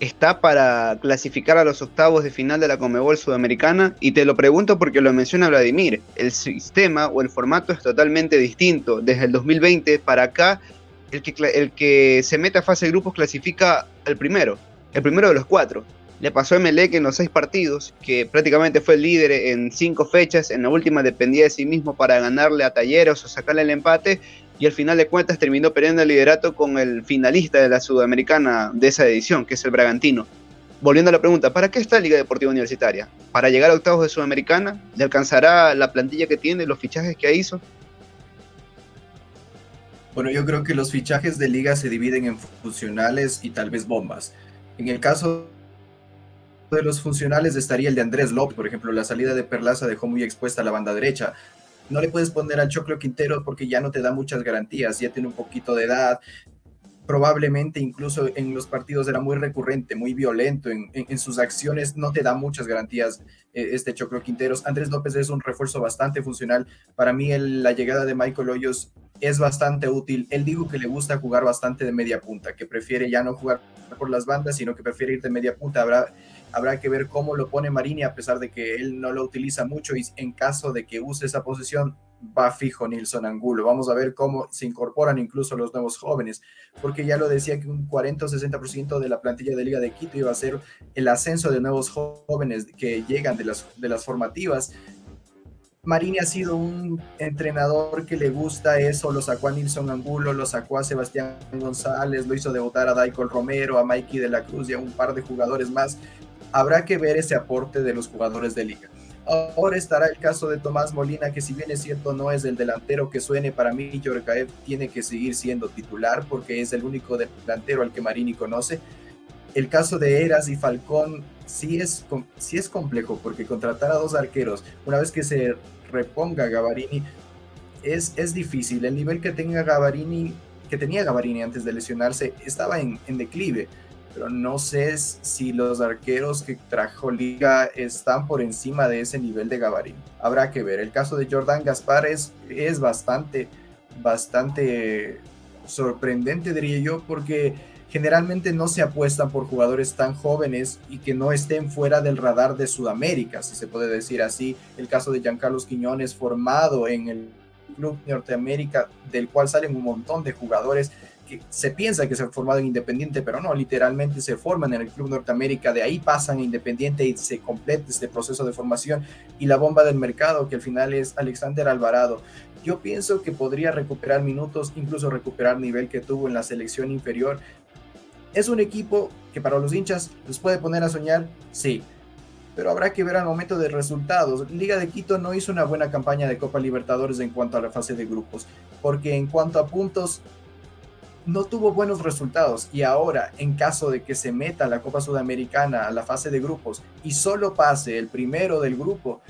está para clasificar a los octavos de final de la Comebol Sudamericana y te lo pregunto porque lo menciona Vladimir. El sistema o el formato es totalmente distinto. Desde el 2020 para acá, el que, el que se mete a fase de grupos clasifica al primero, el primero de los cuatro. Le pasó a Emelec en los seis partidos, que prácticamente fue el líder en cinco fechas. En la última dependía de sí mismo para ganarle a Talleros o sacarle el empate. Y al final de cuentas terminó perdiendo el liderato con el finalista de la Sudamericana de esa edición, que es el Bragantino. volviendo a la pregunta, ¿para qué está Liga Deportiva Universitaria? ¿Para llegar a octavos de Sudamericana? ¿Le alcanzará la plantilla que tiene, los fichajes que hizo? Bueno, yo creo que los fichajes de liga se dividen en funcionales y tal vez bombas. En el caso de los funcionales estaría el de Andrés López, por ejemplo, la salida de Perlaza dejó muy expuesta a la banda derecha. No le puedes poner al Choclo Quintero porque ya no te da muchas garantías, ya tiene un poquito de edad, probablemente incluso en los partidos era muy recurrente, muy violento, en, sus acciones no te da muchas garantías eh, este Choclo Quinteros. Andrés López es un refuerzo bastante funcional. Para mí la llegada de Michael Hoyos es bastante útil. Él dijo que le gusta jugar bastante de media punta, que prefiere ya no jugar por las bandas, sino que prefiere ir de media punta. Habrá, habrá que ver cómo lo pone Marini, a pesar de que él no lo utiliza mucho y en caso de que use esa posición, va fijo Nilson Angulo. Vamos a ver cómo se incorporan incluso los nuevos jóvenes, porque ya lo decía que un 40 o 60% de la plantilla de Liga de Quito iba a ser el ascenso de nuevos jóvenes que llegan de las, de las formativas. Marini ha sido un entrenador que le gusta eso, lo sacó a Nilson Angulo, lo sacó a Sebastián González, lo hizo debutar a Daikol Romero, a Mikey de la Cruz y a un par de jugadores más. Habrá que ver ese aporte de los jugadores de liga. Ahora estará el caso de Tomás Molina, que si bien es cierto no es el delantero que suene, para mí Yorgaev tiene que seguir siendo titular porque es el único delantero al que Marini conoce. El caso de Eras y Falcón sí es, sí es complejo porque contratar a dos arqueros, una vez que se reponga Gavarini, es, es difícil. El nivel que tenga Gavarini, que tenía Gavarini antes de lesionarse, estaba en declive pero no sé si los arqueros que trajo Liga están por encima de ese nivel de gabarín. Habrá que ver. El caso de Jordan Gaspar es, bastante, bastante sorprendente, diría yo, porque generalmente no se apuestan por jugadores tan jóvenes y que no estén fuera del radar de Sudamérica, si se puede decir así. El caso de Giancarlos Quiñones, formado en el Club Norteamérica, del cual salen un montón de jugadores se piensa que se han formado en Independiente, pero no, literalmente se forman en el Club Norteamérica, de ahí pasan a Independiente y se completa este proceso de formación. Y la bomba del mercado, que al final es Alexander Alvarado. Yo pienso que podría recuperar minutos, incluso recuperar nivel que tuvo en la selección inferior. Es un equipo que para los hinchas les puede poner a soñar, sí, pero habrá que ver al momento de resultados. Liga de Quito no hizo una buena campaña de Copa Libertadores en cuanto a la fase de grupos, porque en cuanto a puntos no tuvo buenos resultados y ahora en caso de que se meta la Copa Sudamericana a la fase de grupos y solo pase el primero del grupo,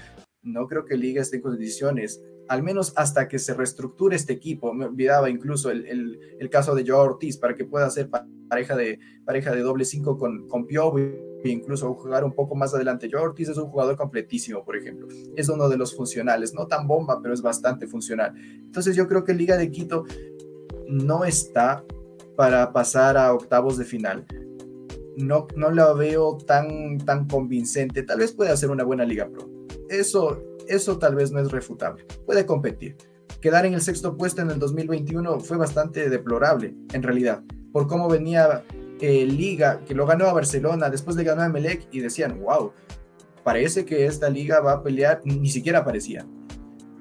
no creo que Liga esté en condiciones, al menos hasta que se reestructure este equipo. Me olvidaba incluso el, caso de Joao Ortiz para que pueda ser pareja de, pareja de doble cinco con, con Piovo e incluso jugar un poco más adelante. Joao Ortiz es un jugador completísimo, por ejemplo. Es uno de los funcionales, no tan bomba, pero es bastante funcional. Entonces yo creo que Liga de Quito no está para pasar a octavos de final. No, no la veo tan, tan convincente. Tal vez pueda hacer una buena Liga Pro. Eso, eso tal vez no es refutable. Puede competir. Quedar en el sexto puesto en el 2021 fue bastante deplorable, en realidad, por cómo venía eh, Liga, que lo ganó a Barcelona, después le ganó a Melec y decían, wow, parece que esta liga va a pelear, ni siquiera parecía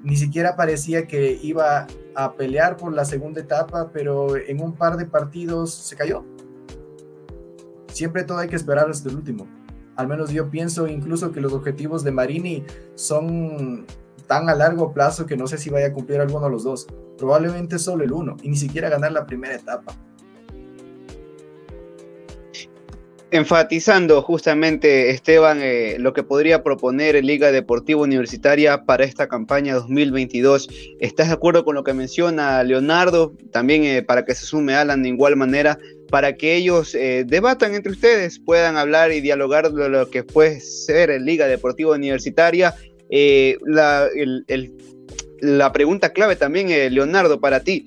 ni siquiera parecía que iba a pelear por la segunda etapa, pero en un par de partidos se cayó. Siempre todo hay que esperar hasta el último. Al menos yo pienso incluso que los objetivos de Marini son tan a largo plazo que no sé si vaya a cumplir alguno de los dos. Probablemente solo el uno, y ni siquiera ganar la primera etapa. Enfatizando justamente, Esteban, eh, lo que podría proponer Liga Deportiva Universitaria para esta campaña 2022. ¿Estás de acuerdo con lo que menciona Leonardo? También eh, para que se sume Alan de igual manera, para que ellos eh, debatan entre ustedes, puedan hablar y dialogar de lo que puede ser Liga Deportiva Universitaria. La, la, pregunta clave también, Leonardo, para ti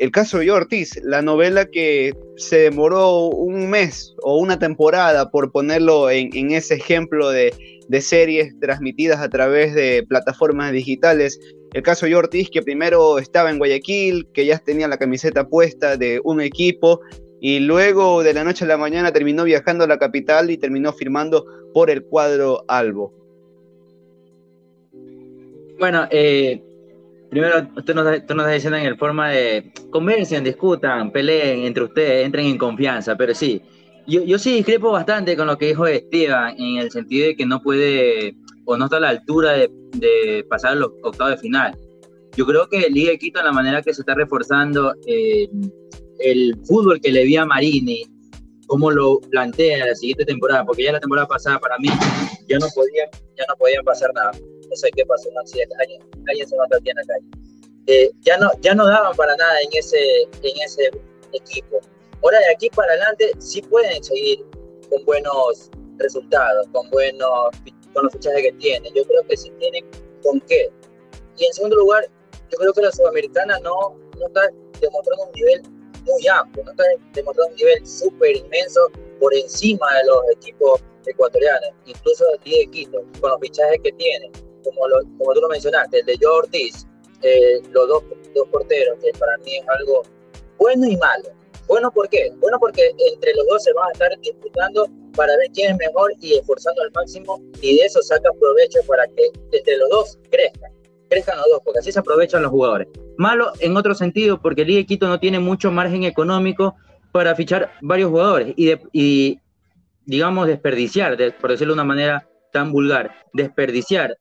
el caso de Ortiz, la novela que se demoró un mes o una temporada, por ponerlo en, ese ejemplo de, series transmitidas a través de plataformas digitales. El caso de Ortiz, que primero estaba en Guayaquil, que ya tenía la camiseta puesta de un equipo, y luego de la noche a la mañana terminó viajando a la capital y terminó firmando por el cuadro Albo. Bueno, eh, Primero, usted nos, usted nos diciendo en el forma de conversen, discutan, peleen entre ustedes, entren en confianza, pero sí, Yo, yo sí discrepo bastante con lo que dijo Esteban, en el sentido de que no puede o no está a la altura de, de pasar los octavos de final. Yo creo que Liga de Quito, la manera que se está reforzando eh, el fútbol que le vi a Marini, cómo lo plantea la siguiente temporada, porque ya la temporada pasada para mí ya no podían, ya no podían pasar nada. No sé qué pasó, un accidente, alguien, alguien se mató aquí en la calle. Eh, ya, no, ya no daban para nada en ese, en ese equipo. Ahora de aquí para adelante sí pueden seguir con buenos resultados, con buenos con los fichajes que tienen. Yo creo que sí tienen con qué. Y en segundo lugar, yo creo que la Sudamericana no, no está demostrando un nivel muy amplio, no está demostrando un nivel súper inmenso por encima de los equipos ecuatorianos, incluso el de Quito, con los fichajes que tiene, como, lo, como tú lo mencionaste, el de Joe Ortiz, eh, los dos, dos porteros, que para mí es algo bueno y malo. Bueno, ¿por qué? Bueno, porque entre los dos se van a estar disputando para ver quién es mejor y esforzando al máximo y de eso saca provecho para que entre los dos crezcan, crezcan los dos, porque así se aprovechan los jugadores. Malo en otro sentido, porque el Liga de Quito no tiene mucho margen económico para fichar varios jugadores y, y digamos, desperdiciar, por decirlo de una manera tan vulgar, desperdiciar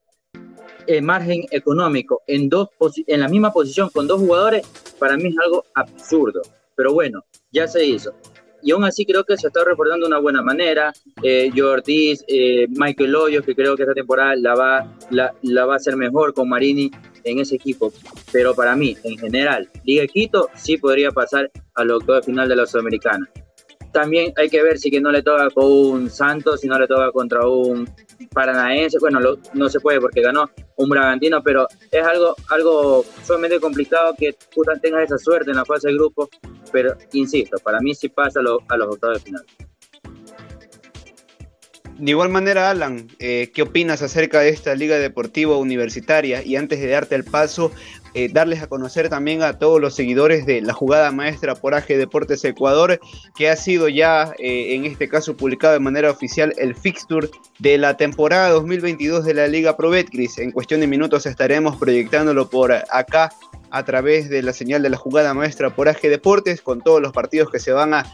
el margen económico en, dos en la misma posición con dos jugadores, para mí es algo absurdo. Pero bueno, ya se hizo. Y aún así creo que se está reportando de una buena manera. Eh, Ortiz, eh, Michael Hoyos, que creo que esta temporada la va, la, va a hacer mejor con Marini en ese equipo. Pero para mí, en general, Liga Quito sí podría pasar al octavo final de la Sudamericana también hay que ver si que no le toca con un Santos, si no le toca contra un Paranaense, bueno, no se puede porque ganó un Bragantino, pero es algo, algo sumamente complicado que tú tengas esa suerte en la fase de grupo, pero insisto, para mí sí pasa a, a los octavos de final. De igual manera, Alan, eh, ¿qué opinas acerca de esta liga deportiva universitaria? Y antes de darte el paso, eh, darles a conocer también a todos los seguidores de la jugada maestra por AG Deportes Ecuador, que ha sido ya eh, en este caso publicado de manera oficial el fixture de la temporada 2022 de la Liga Pro Betcris. En cuestión de minutos estaremos proyectándolo por acá a través de la señal de la jugada maestra por AG Deportes, con todos los partidos que se van a,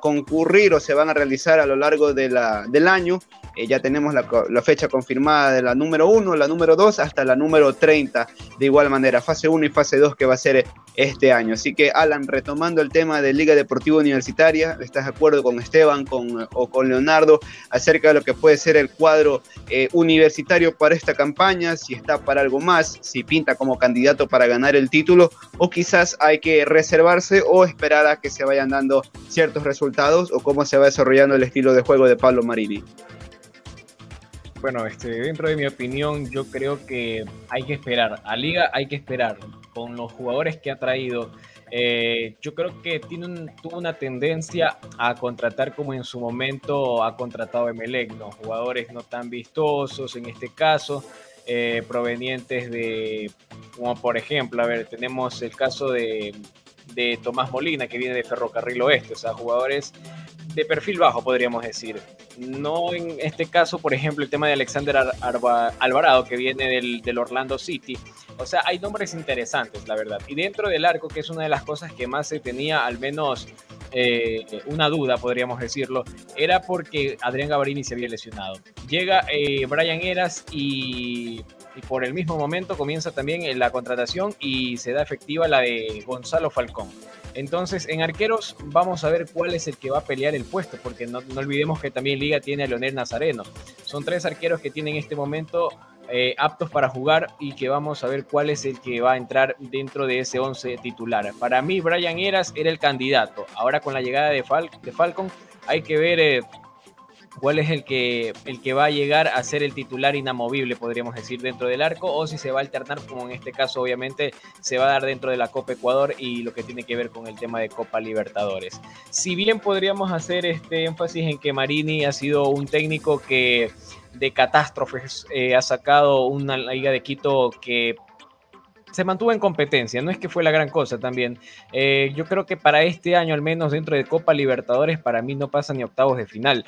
concurrir o se van a realizar a lo largo de la, del año. Eh, ya tenemos la, fecha confirmada de la número 1, la número 2 hasta la número 30. De igual manera, fase 1 y fase 2 que va a ser este año. Así que, Alan, retomando el tema de Liga Deportiva Universitaria, ¿estás de acuerdo con Esteban con, o con Leonardo acerca de lo que puede ser el cuadro eh, universitario para esta campaña? Si está para algo más, si pinta como candidato para ganar el título, o quizás hay que reservarse o esperar a que se vayan dando ciertos resultados o cómo se va desarrollando el estilo de juego de Pablo Marini. Bueno, este, dentro de mi opinión, yo creo que hay que esperar. A Liga hay que esperar. Con los jugadores que ha traído, eh, yo creo que tiene tuvo una tendencia a contratar como en su momento ha contratado Emelec, ¿no? Jugadores no tan vistosos en este caso, eh, provenientes de, como por ejemplo, a ver, tenemos el caso de, de Tomás Molina, que viene de Ferrocarril Oeste, o sea, jugadores de perfil bajo, podríamos decir. No en este caso, por ejemplo, el tema de Alexander Alvarado, que viene del, Orlando City. O sea, hay nombres interesantes, la verdad. Y dentro del arco, que es una de las cosas que más se tenía, al menos eh, una duda, podríamos decirlo, era porque Adrián Gavarini se había lesionado. Llega eh, Brian Eras y y por el mismo momento comienza también la contratación y se da efectiva la de Gonzalo Falcón. Entonces, en arqueros vamos a ver cuál es el que va a pelear el puesto, porque no, olvidemos que también Liga tiene a Leonel Nazareno. Son tres arqueros que tienen en este momento eh, aptos para jugar y que vamos a ver cuál es el que va a entrar dentro de ese 11 titular. Para mí, Brian Eras era el candidato. Ahora con la llegada de, de Falcon hay que ver... Eh, cuál es el que, el que va a llegar a ser el titular inamovible, podríamos decir, dentro del arco, o si se va a alternar, como en este caso obviamente se va a dar dentro de la Copa Ecuador y lo que tiene que ver con el tema de Copa Libertadores. Si bien podríamos hacer este énfasis en que Marini ha sido un técnico que de catástrofes eh, ha sacado una Liga de Quito que se mantuvo en competencia, no es que fue la gran cosa también. Eh, yo creo que para este año, al menos dentro de Copa Libertadores, para mí no pasa ni octavos de final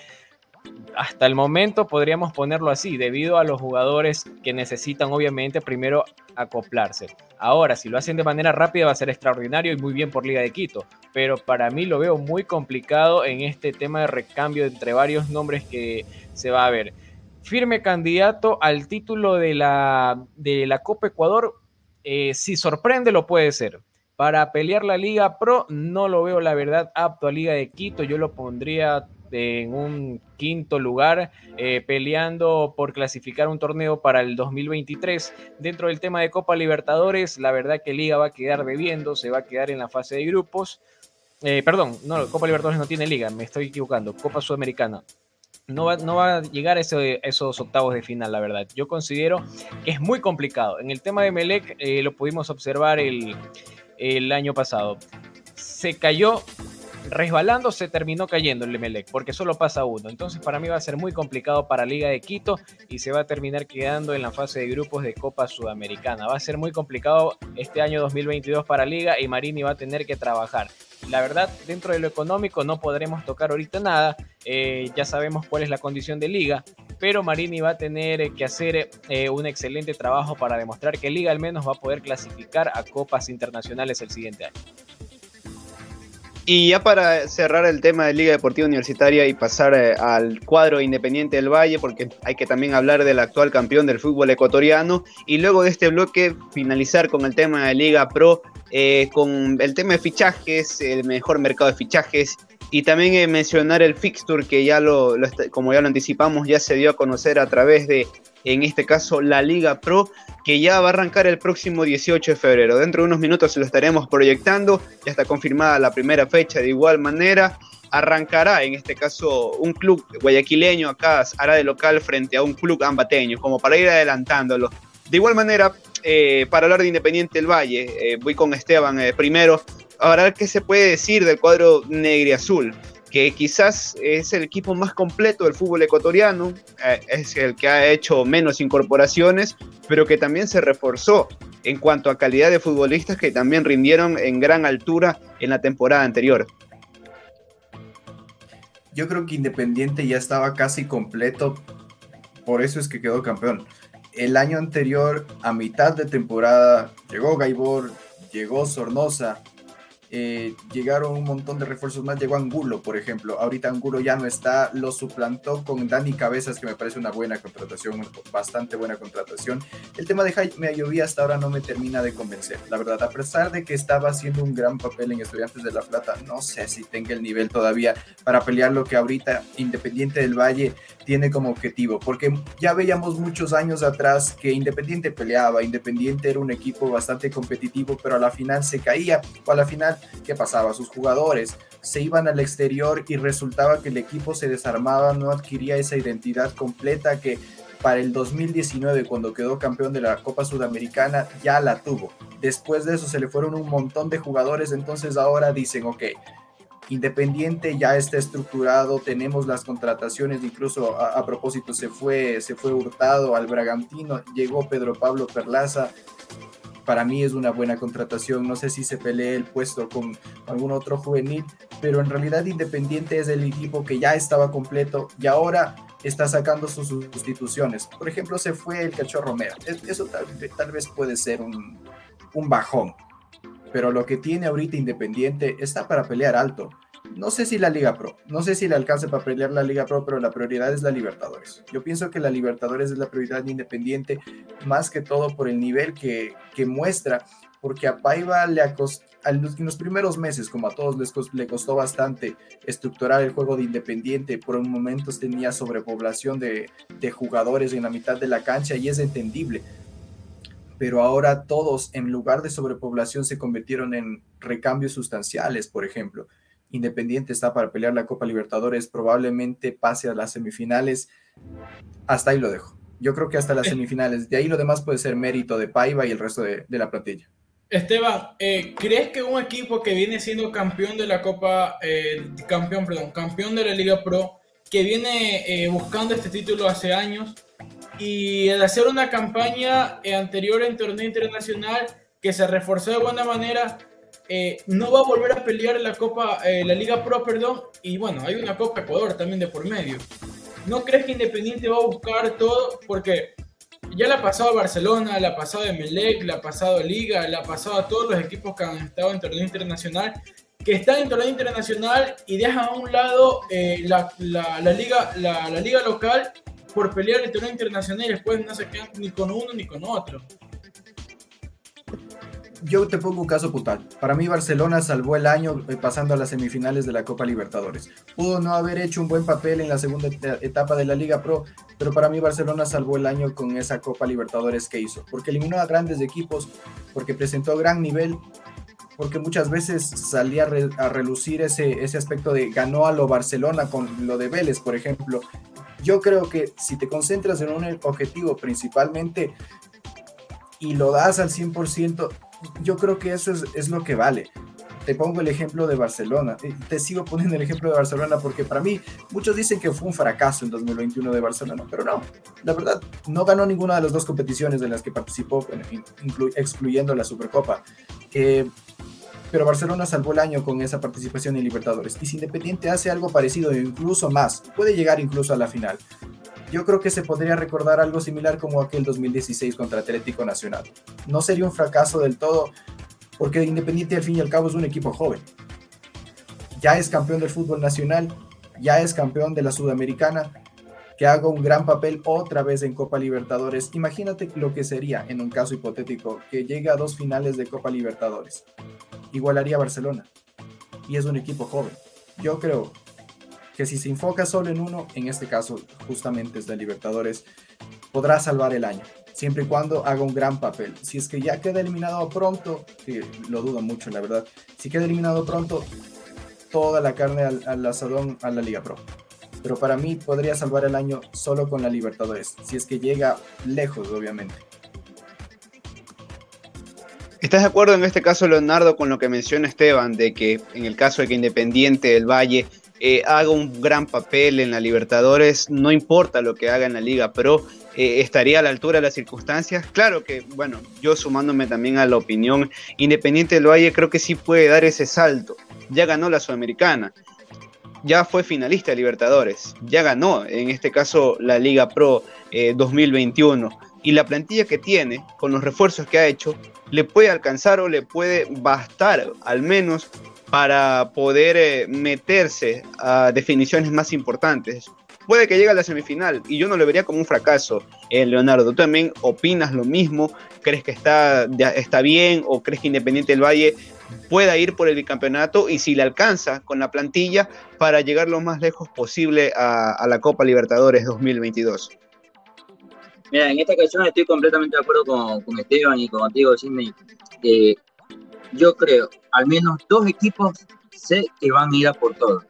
hasta el momento podríamos ponerlo así, debido a los jugadores que necesitan obviamente primero acoplarse. Ahora, si lo hacen de manera rápida va a ser extraordinario y muy bien por Liga de Quito, pero para mí lo veo muy complicado en este tema de recambio entre varios nombres que se va a ver. Firme candidato al título de la, de la Copa Ecuador, eh, si sorprende lo puede ser. Para pelear la Liga Pro no lo veo la verdad apto a Liga de Quito, yo lo pondría en un quinto lugar, eh, peleando por clasificar un torneo para el 2023. Dentro del tema de Copa Libertadores, la verdad que Liga va a quedar bebiendo, se va a quedar en la fase de grupos. Eh, perdón, no, Copa Libertadores no tiene liga, me estoy equivocando. Copa Sudamericana. No va, no va, a llegar a, esos octavos de final, la verdad. Yo considero que es muy complicado. En el tema de Melec eh, lo pudimos observar el, el año pasado. Se cayó resbalando se terminó cayendo el Emelec, porque solo pasa uno. Entonces para mí va a ser muy complicado para Liga de Quito y se va a terminar quedando en la fase de grupos de Copa Sudamericana. Va a ser muy complicado este año 2022 para Liga y Marini va a tener que trabajar. La verdad, dentro de lo económico no podremos tocar ahorita nada, eh, ya sabemos cuál es la condición de Liga, pero Marini va a tener que hacer eh, un excelente trabajo para demostrar que Liga al menos va a poder clasificar a copas internacionales el siguiente año. Y ya para cerrar el tema de Liga Deportiva Universitaria y pasar eh, al cuadro Independiente del Valle, porque hay que también hablar del actual campeón del fútbol ecuatoriano, y luego de este bloque finalizar con el tema de Liga Pro, eh, con el tema de fichajes, el mejor mercado de fichajes, y también eh, mencionar el fixture que ya lo, como ya lo anticipamos, ya se dio a conocer a través de, en este caso, la Liga Pro, que ya va a arrancar el próximo 18 de febrero. Dentro de unos minutos lo estaremos proyectando, ya está confirmada la primera fecha de igual manera. Arrancará en este caso un club guayaquileño acá, hará de local frente a un club ambateño, como para ir adelantándolo. De igual manera, eh, para hablar de Independiente del Valle, eh, voy con Esteban eh, primero. Ahora, ¿qué se puede decir del cuadro negri-azul? Que quizás es el equipo más completo del fútbol ecuatoriano, eh, es el que ha hecho menos incorporaciones, pero que también se reforzó en cuanto a calidad de futbolistas que también rindieron en gran altura en la temporada anterior. Yo creo que Independiente ya estaba casi completo, por eso es que quedó campeón. El año anterior, a mitad de temporada, llegó Gaibor, llegó Sornosa, eh, llegaron un montón de refuerzos más, llegó Angulo, por ejemplo, ahorita Angulo ya no está, lo suplantó con Dani Cabezas, que me parece una buena contratación, bastante buena contratación. El tema de Jaime Ayoví hasta ahora no me termina de convencer, la verdad, a pesar de que estaba haciendo un gran papel en Estudiantes de La Plata, no sé si tenga el nivel todavía para pelear lo que ahorita Independiente del Valle tiene como objetivo, porque ya veíamos muchos años atrás que Independiente peleaba, Independiente era un equipo bastante competitivo, pero a la final se caía, o a la final ¿qué pasaba? Sus jugadores se iban al exterior y resultaba que el equipo se desarmaba, no adquiría esa identidad completa que para el 2019, cuando quedó campeón de la Copa Sudamericana, ya la tuvo. Después de eso se le fueron un montón de jugadores, entonces ahora dicen, ok, Independiente ya está estructurado, tenemos las contrataciones, incluso a, propósito se fue, se fue Hurtado al Bragantino, llegó Pedro Pablo Perlaza, para mí es una buena contratación. No sé si se pelee el puesto con algún otro juvenil, pero en realidad Independiente es el equipo que ya estaba completo y ahora está sacando sus sustituciones. Por ejemplo, se fue el Cachorro Romero. Eso tal, tal vez puede ser un, un bajón, pero lo que tiene ahorita Independiente está para pelear alto no sé si la Liga Pro, no sé si le alcance para pelear la Liga Pro, pero la prioridad es la Libertadores. Yo pienso que la Libertadores es la prioridad independiente, más que todo por el nivel que, muestra, porque a Paiva le en los primeros meses, como a todos les le costó bastante estructurar el juego de Independiente, por momentos tenía sobrepoblación de, de jugadores en la mitad de la cancha y es entendible pero ahora todos en lugar de sobrepoblación se convirtieron en recambios sustanciales, por ejemplo. Independiente está para pelear la Copa Libertadores, probablemente pase a las semifinales. Hasta ahí lo dejo. Yo creo que hasta las semifinales. De ahí lo demás puede ser mérito de Paiva y el resto de, la plantilla. Esteban, eh, ¿crees que un equipo que viene siendo campeón de la Copa, eh, campeón, perdón, campeón de la Liga Pro, que viene eh, buscando este título hace años y de hacer una campaña anterior en torneo internacional que se reforzó de buena manera, eh, no va a volver a pelear la Copa, eh, la Liga Pro, perdón, y bueno, hay una Copa Ecuador también de por medio. ¿no crees que Independiente va a buscar todo? Porque ya le ha pasado Barcelona, le ha pasado Emelec, le ha pasado Liga, le ha pasado a todos los equipos que han estado en torneo internacional, que están en torneo internacional y dejan a un lado eh, la, la, la, liga, la, la, liga local por pelear el torneo internacional y después no se quedan ni con uno ni con otro. Yo te pongo un caso puntual. Para mí Barcelona salvó el año eh, pasando a las semifinales de la Copa Libertadores. Pudo no haber hecho un buen papel en la segunda etapa de la Liga Pro, pero para mí Barcelona salvó el año con esa Copa Libertadores que hizo, porque eliminó a grandes equipos, porque presentó gran nivel, porque muchas veces salía a relucir ese, ese aspecto de ganó a lo Barcelona con lo de Vélez, por ejemplo. Yo creo que si te concentras en un objetivo principalmente y lo das al 100%, yo creo que eso es, es, lo que vale. Te pongo el ejemplo de Barcelona. Te sigo poniendo el ejemplo de Barcelona porque para mí muchos dicen que fue un fracaso en 2021 de Barcelona, pero no. La verdad, no ganó ninguna de las dos competiciones en las que participó, excluyendo la Supercopa. Eh, pero Barcelona salvó el año con esa participación en Libertadores. Y si Independiente hace algo parecido incluso más, puede llegar incluso a la final. Yo creo que se podría recordar algo similar como aquel 2016 contra Atlético Nacional. No sería un fracaso del todo, porque Independiente al fin y al cabo es un equipo joven. Ya es campeón del fútbol nacional, ya es campeón de la Sudamericana, que haga un gran papel otra vez en Copa Libertadores. Imagínate lo que sería, en un caso hipotético, que llegue a dos finales de Copa Libertadores. Igualaría a Barcelona. Y es un equipo joven. Yo creo que si se enfoca solo en uno, en este caso justamente es de Libertadores, podrá salvar el año, siempre y cuando haga un gran papel. Si es que ya queda eliminado pronto, lo dudo mucho la verdad, si queda eliminado pronto, toda la carne al, al asadón a la Liga Pro. Pero para mí podría salvar el año solo con la Libertadores, si es que llega lejos, obviamente. ¿Estás de acuerdo en este caso, Leonardo, con lo que menciona Esteban, de que en el caso de que Independiente del Valle eh, haga un gran papel en la Libertadores, no importa lo que haga en la Liga Pro, eh, estaría a la altura de las circunstancias. Claro que, bueno, yo sumándome también a la opinión, Independiente del Valle creo que sí puede dar ese salto. Ya ganó la Sudamericana, ya fue finalista de Libertadores, ya ganó, en este caso, la Liga Pro 2021. Eh, y la plantilla que tiene, con los refuerzos que ha hecho, le puede alcanzar o le puede bastar al menos para poder eh, meterse a definiciones más importantes. Puede que llegue a la semifinal y yo no lo vería como un fracaso. Eh, Leonardo, ¿tú también opinas lo mismo? ¿Crees que está, está bien o crees que Independiente del Valle pueda ir por el bicampeonato y si le alcanza con la plantilla para llegar lo más lejos posible a, la Copa Libertadores 2022? Mira, en esta ocasión estoy completamente de acuerdo con, Esteban y contigo, Sidney. Yo creo, al menos dos equipos sé que van a ir a por todo.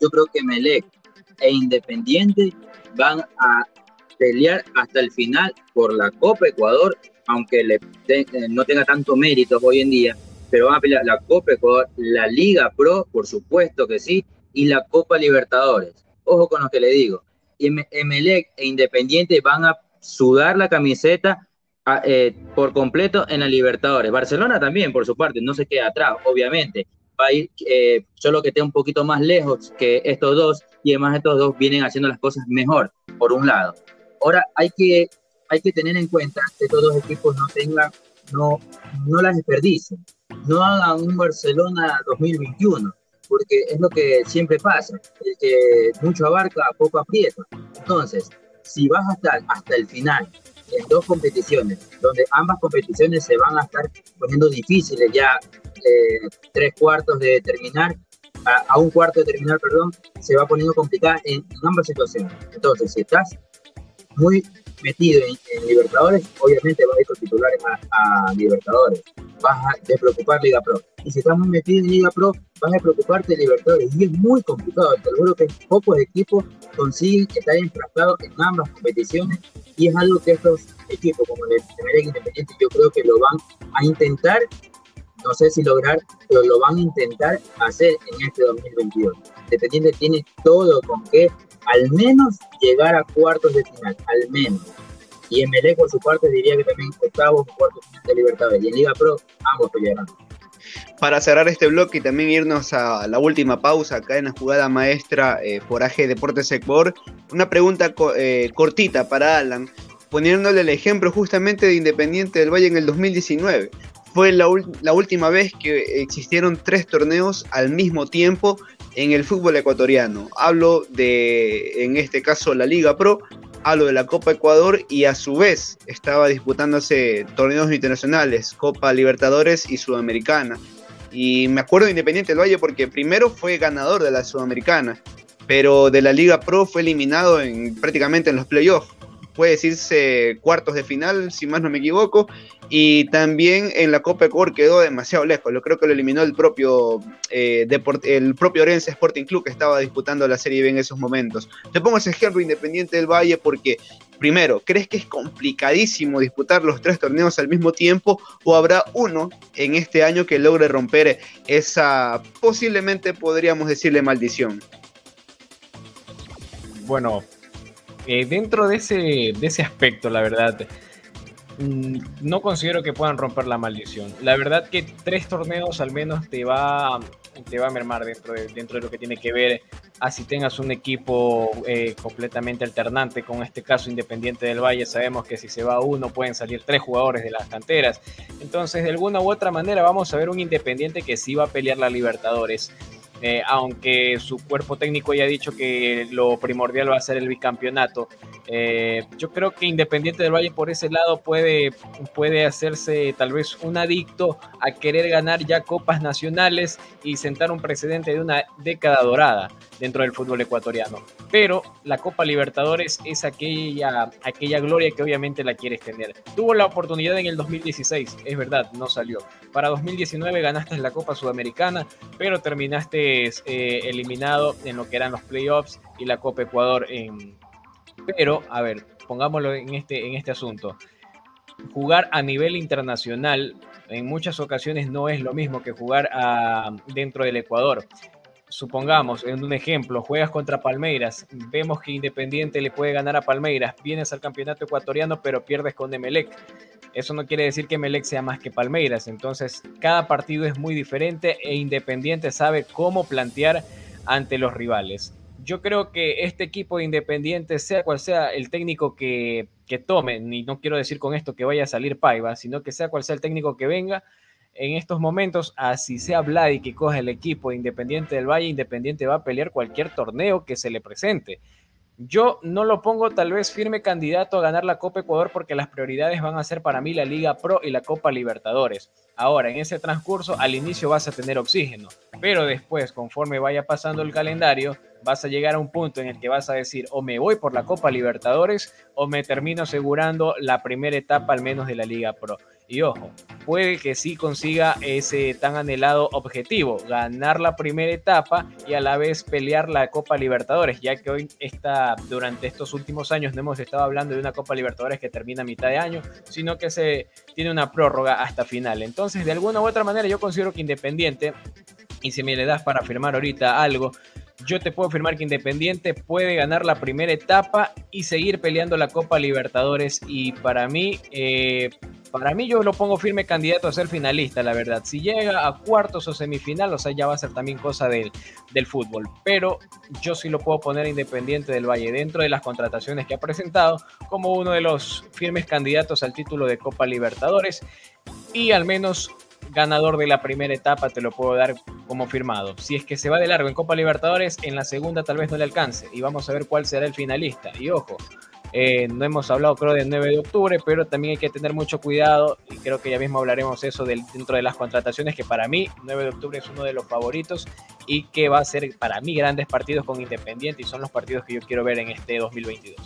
Yo creo que Melec e Independiente van a pelear hasta el final por la Copa Ecuador, aunque eh, no tenga tanto mérito hoy en día, pero van a pelear la Copa Ecuador, la Liga Pro, por supuesto que sí, y la Copa Libertadores. Ojo con lo que le digo. Emelec e Independiente van a sudar la camiseta eh, por completo en la Libertadores. Barcelona también, por su parte, no se queda atrás, obviamente. Va a ir eh, solo que esté un poquito más lejos que estos dos y además estos dos vienen haciendo las cosas mejor, por un lado. Ahora hay que, hay que tener en cuenta que estos dos equipos no tengan, no, no las desperdicien, no hagan un Barcelona 2021, porque es lo que siempre pasa, el que mucho abarca, poco aprieta. Entonces, si vas hasta, hasta el final en dos competiciones, donde ambas competiciones se van a estar poniendo difíciles ya eh, tres cuartos de terminar, a, un cuarto de terminar, perdón, se va poniendo complicada en, ambas situaciones. Entonces, si estás muy metido en, Libertadores, obviamente vas a ir con titulares a, Libertadores, vas a despreocupar Liga Pro. Y si estás muy metido en Liga Pro, vas a preocuparte de Libertadores. Y es muy complicado, te juro que pocos equipos consiguen estar enfrascados en ambas competiciones y es algo que estos equipos como el Emelec Independiente yo creo que lo van a intentar, no sé si lograr, pero lo van a intentar hacer en este 2022. Independiente tiene todo con que al menos llegar a cuartos de final, al menos. Y Emelec por su parte diría que también octavos, cuartos de final de Libertadores. Y en Liga Pro ambos pelearán. Para cerrar este bloque y también irnos a la última pausa acá en la jugada maestra eh, por AG Deportes Ecuador, una pregunta eh, cortita para Alan, poniéndole el ejemplo justamente de Independiente del Valle en el 2019. Fue la última vez que existieron tres torneos al mismo tiempo en el fútbol ecuatoriano. Hablo de, en este caso, la Liga Pro, hablo de la Copa Ecuador y a su vez estaba disputándose torneos internacionales, Copa Libertadores y Sudamericana. Y me acuerdo de Independiente del Valle porque primero fue ganador de la Sudamericana, pero de la Liga Pro fue eliminado en, prácticamente en los playoffs puede decirse cuartos de final, si más no me equivoco, y también en la Copa Ecuador quedó demasiado lejos. Lo creo que lo eliminó el propio, eh, el propio Orense Sporting Club que estaba disputando la Serie B en esos momentos. Te pongo ese ejemplo Independiente del Valle porque, primero, ¿crees que es complicadísimo disputar los tres torneos al mismo tiempo o habrá uno en este año que logre romper esa, posiblemente podríamos decirle maldición? Bueno, eh, dentro de ese, de ese aspecto, la verdad, mm, no considero que puedan romper la maldición. La verdad que tres torneos al menos te va, te va a mermar dentro de, dentro de lo que tiene que ver a si tengas un equipo eh, completamente alternante, con este caso Independiente del Valle, sabemos que si se va uno pueden salir tres jugadores de las canteras. Entonces, de alguna u otra manera vamos a ver un Independiente que sí va a pelear la Libertadores. Eh, aunque su cuerpo técnico ya dicho que lo primordial va a ser el bicampeonato. Eh, yo creo que Independiente del Valle por ese lado puede, puede hacerse tal vez un adicto a querer ganar ya copas nacionales y sentar un precedente de una década dorada dentro del fútbol ecuatoriano. Pero la Copa Libertadores es aquella, aquella gloria que obviamente la quieres tener. Tuvo la oportunidad en el 2016, es verdad, no salió. Para 2019 ganaste la Copa Sudamericana, pero terminaste eh, eliminado en lo que eran los playoffs y la Copa Ecuador. En... Pero, a ver, pongámoslo en este, en este asunto. Jugar a nivel internacional en muchas ocasiones no es lo mismo que jugar dentro del Ecuador supongamos, en un ejemplo, juegas contra Palmeiras, vemos que Independiente le puede ganar a Palmeiras, vienes al campeonato ecuatoriano, pero pierdes con Emelec. Eso no quiere decir que Emelec sea más que Palmeiras. Entonces, cada partido es muy diferente e Independiente sabe cómo plantear ante los rivales. Yo creo que este equipo de Independiente, sea cual sea el técnico que, que tome, y no quiero decir con esto que vaya a salir Paiva, sino que sea cual sea el técnico que venga, en estos momentos, así sea Vladi que coge el equipo Independiente del Valle, Independiente va a pelear cualquier torneo que se le presente. Yo no lo pongo tal vez firme candidato a ganar la Copa Ecuador porque las prioridades van a ser para mí la Liga Pro y la Copa Libertadores. Ahora, en ese transcurso, al inicio vas a tener oxígeno, pero después, conforme vaya pasando el calendario, vas a llegar a un punto en el que vas a decir o me voy por la Copa Libertadores o me termino asegurando la primera etapa al menos de la Liga Pro. Y ojo, puede que sí consiga ese tan anhelado objetivo, ganar la primera etapa y a la vez pelear la Copa Libertadores, ya que hoy está, durante estos últimos años no hemos estado hablando de una Copa Libertadores que termina a mitad de año, sino que se tiene una prórroga hasta final. Entonces, de alguna u otra manera, yo considero que Independiente, y si me le das para firmar ahorita algo, yo te puedo afirmar que Independiente puede ganar la primera etapa y seguir peleando la Copa Libertadores. Y para mí, eh, para mí yo lo pongo firme candidato a ser finalista, la verdad. Si llega a cuartos o semifinal, o sea, ya va a ser también cosa del, del fútbol. Pero yo sí lo puedo poner Independiente del Valle dentro de las contrataciones que ha presentado como uno de los firmes candidatos al título de Copa Libertadores. Y al menos ganador de la primera etapa te lo puedo dar como firmado. Si es que se va de largo en Copa Libertadores, en la segunda tal vez no le alcance. Y vamos a ver cuál será el finalista. Y ojo, eh, no hemos hablado creo del 9 de octubre, pero también hay que tener mucho cuidado y creo que ya mismo hablaremos eso del, dentro de las contrataciones, que para mí 9 de octubre es uno de los favoritos y que va a ser para mí grandes partidos con Independiente y son los partidos que yo quiero ver en este 2022.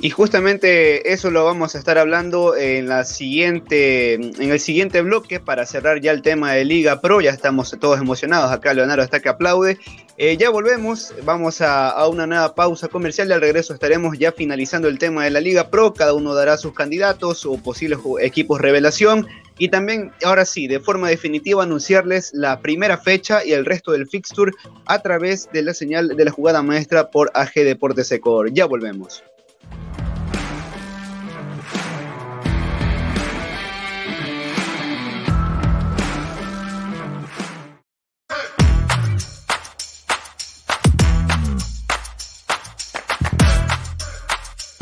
Y justamente eso lo vamos a estar hablando en, la siguiente, en el siguiente bloque para cerrar ya el tema de Liga Pro. Ya estamos todos emocionados. Acá Leonardo está que aplaude. Eh, ya volvemos. Vamos a, a, una nueva pausa comercial y al regreso estaremos ya finalizando el tema de la Liga Pro. Cada uno dará sus candidatos o posibles equipos revelación. Y también, ahora sí, de forma definitiva, anunciarles la primera fecha y el resto del fixture a través de la señal de la jugada maestra por AG Deportes Ecuador. Ya volvemos.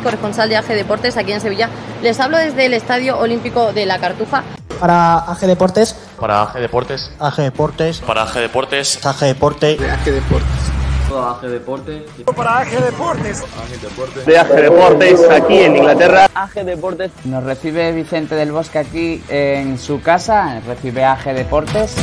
Corresponsal de AG Deportes aquí en Sevilla. Les hablo desde el Estadio Olímpico de la Cartuja. Para AG Deportes. Para AG Deportes. AG Deportes. Para AG Deportes. AG Deporte. De AG Deportes. AG Deportes. Para AG Deportes. AG Deportes. De AG Deportes aquí en Inglaterra. AG Deportes. Nos recibe Vicente del Bosque aquí en su casa. Recibe AG Deportes.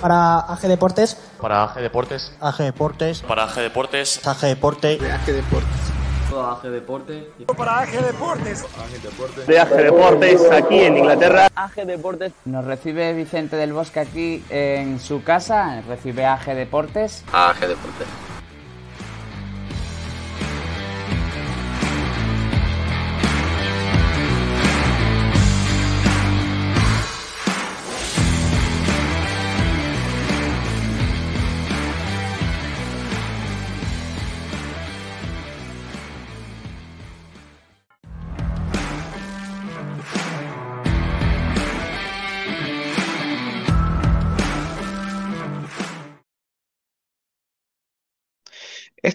Para AG Deportes. Para AG Deportes. AG Deportes. Para AG Deportes. AG Deporte. De AG Deportes. AG Deportes. Para Deportes. AG Deportes. De AG Deportes aquí en Inglaterra. AG Deportes. Nos recibe Vicente del Bosque aquí en su casa. Recibe AG Deportes. AG Deportes.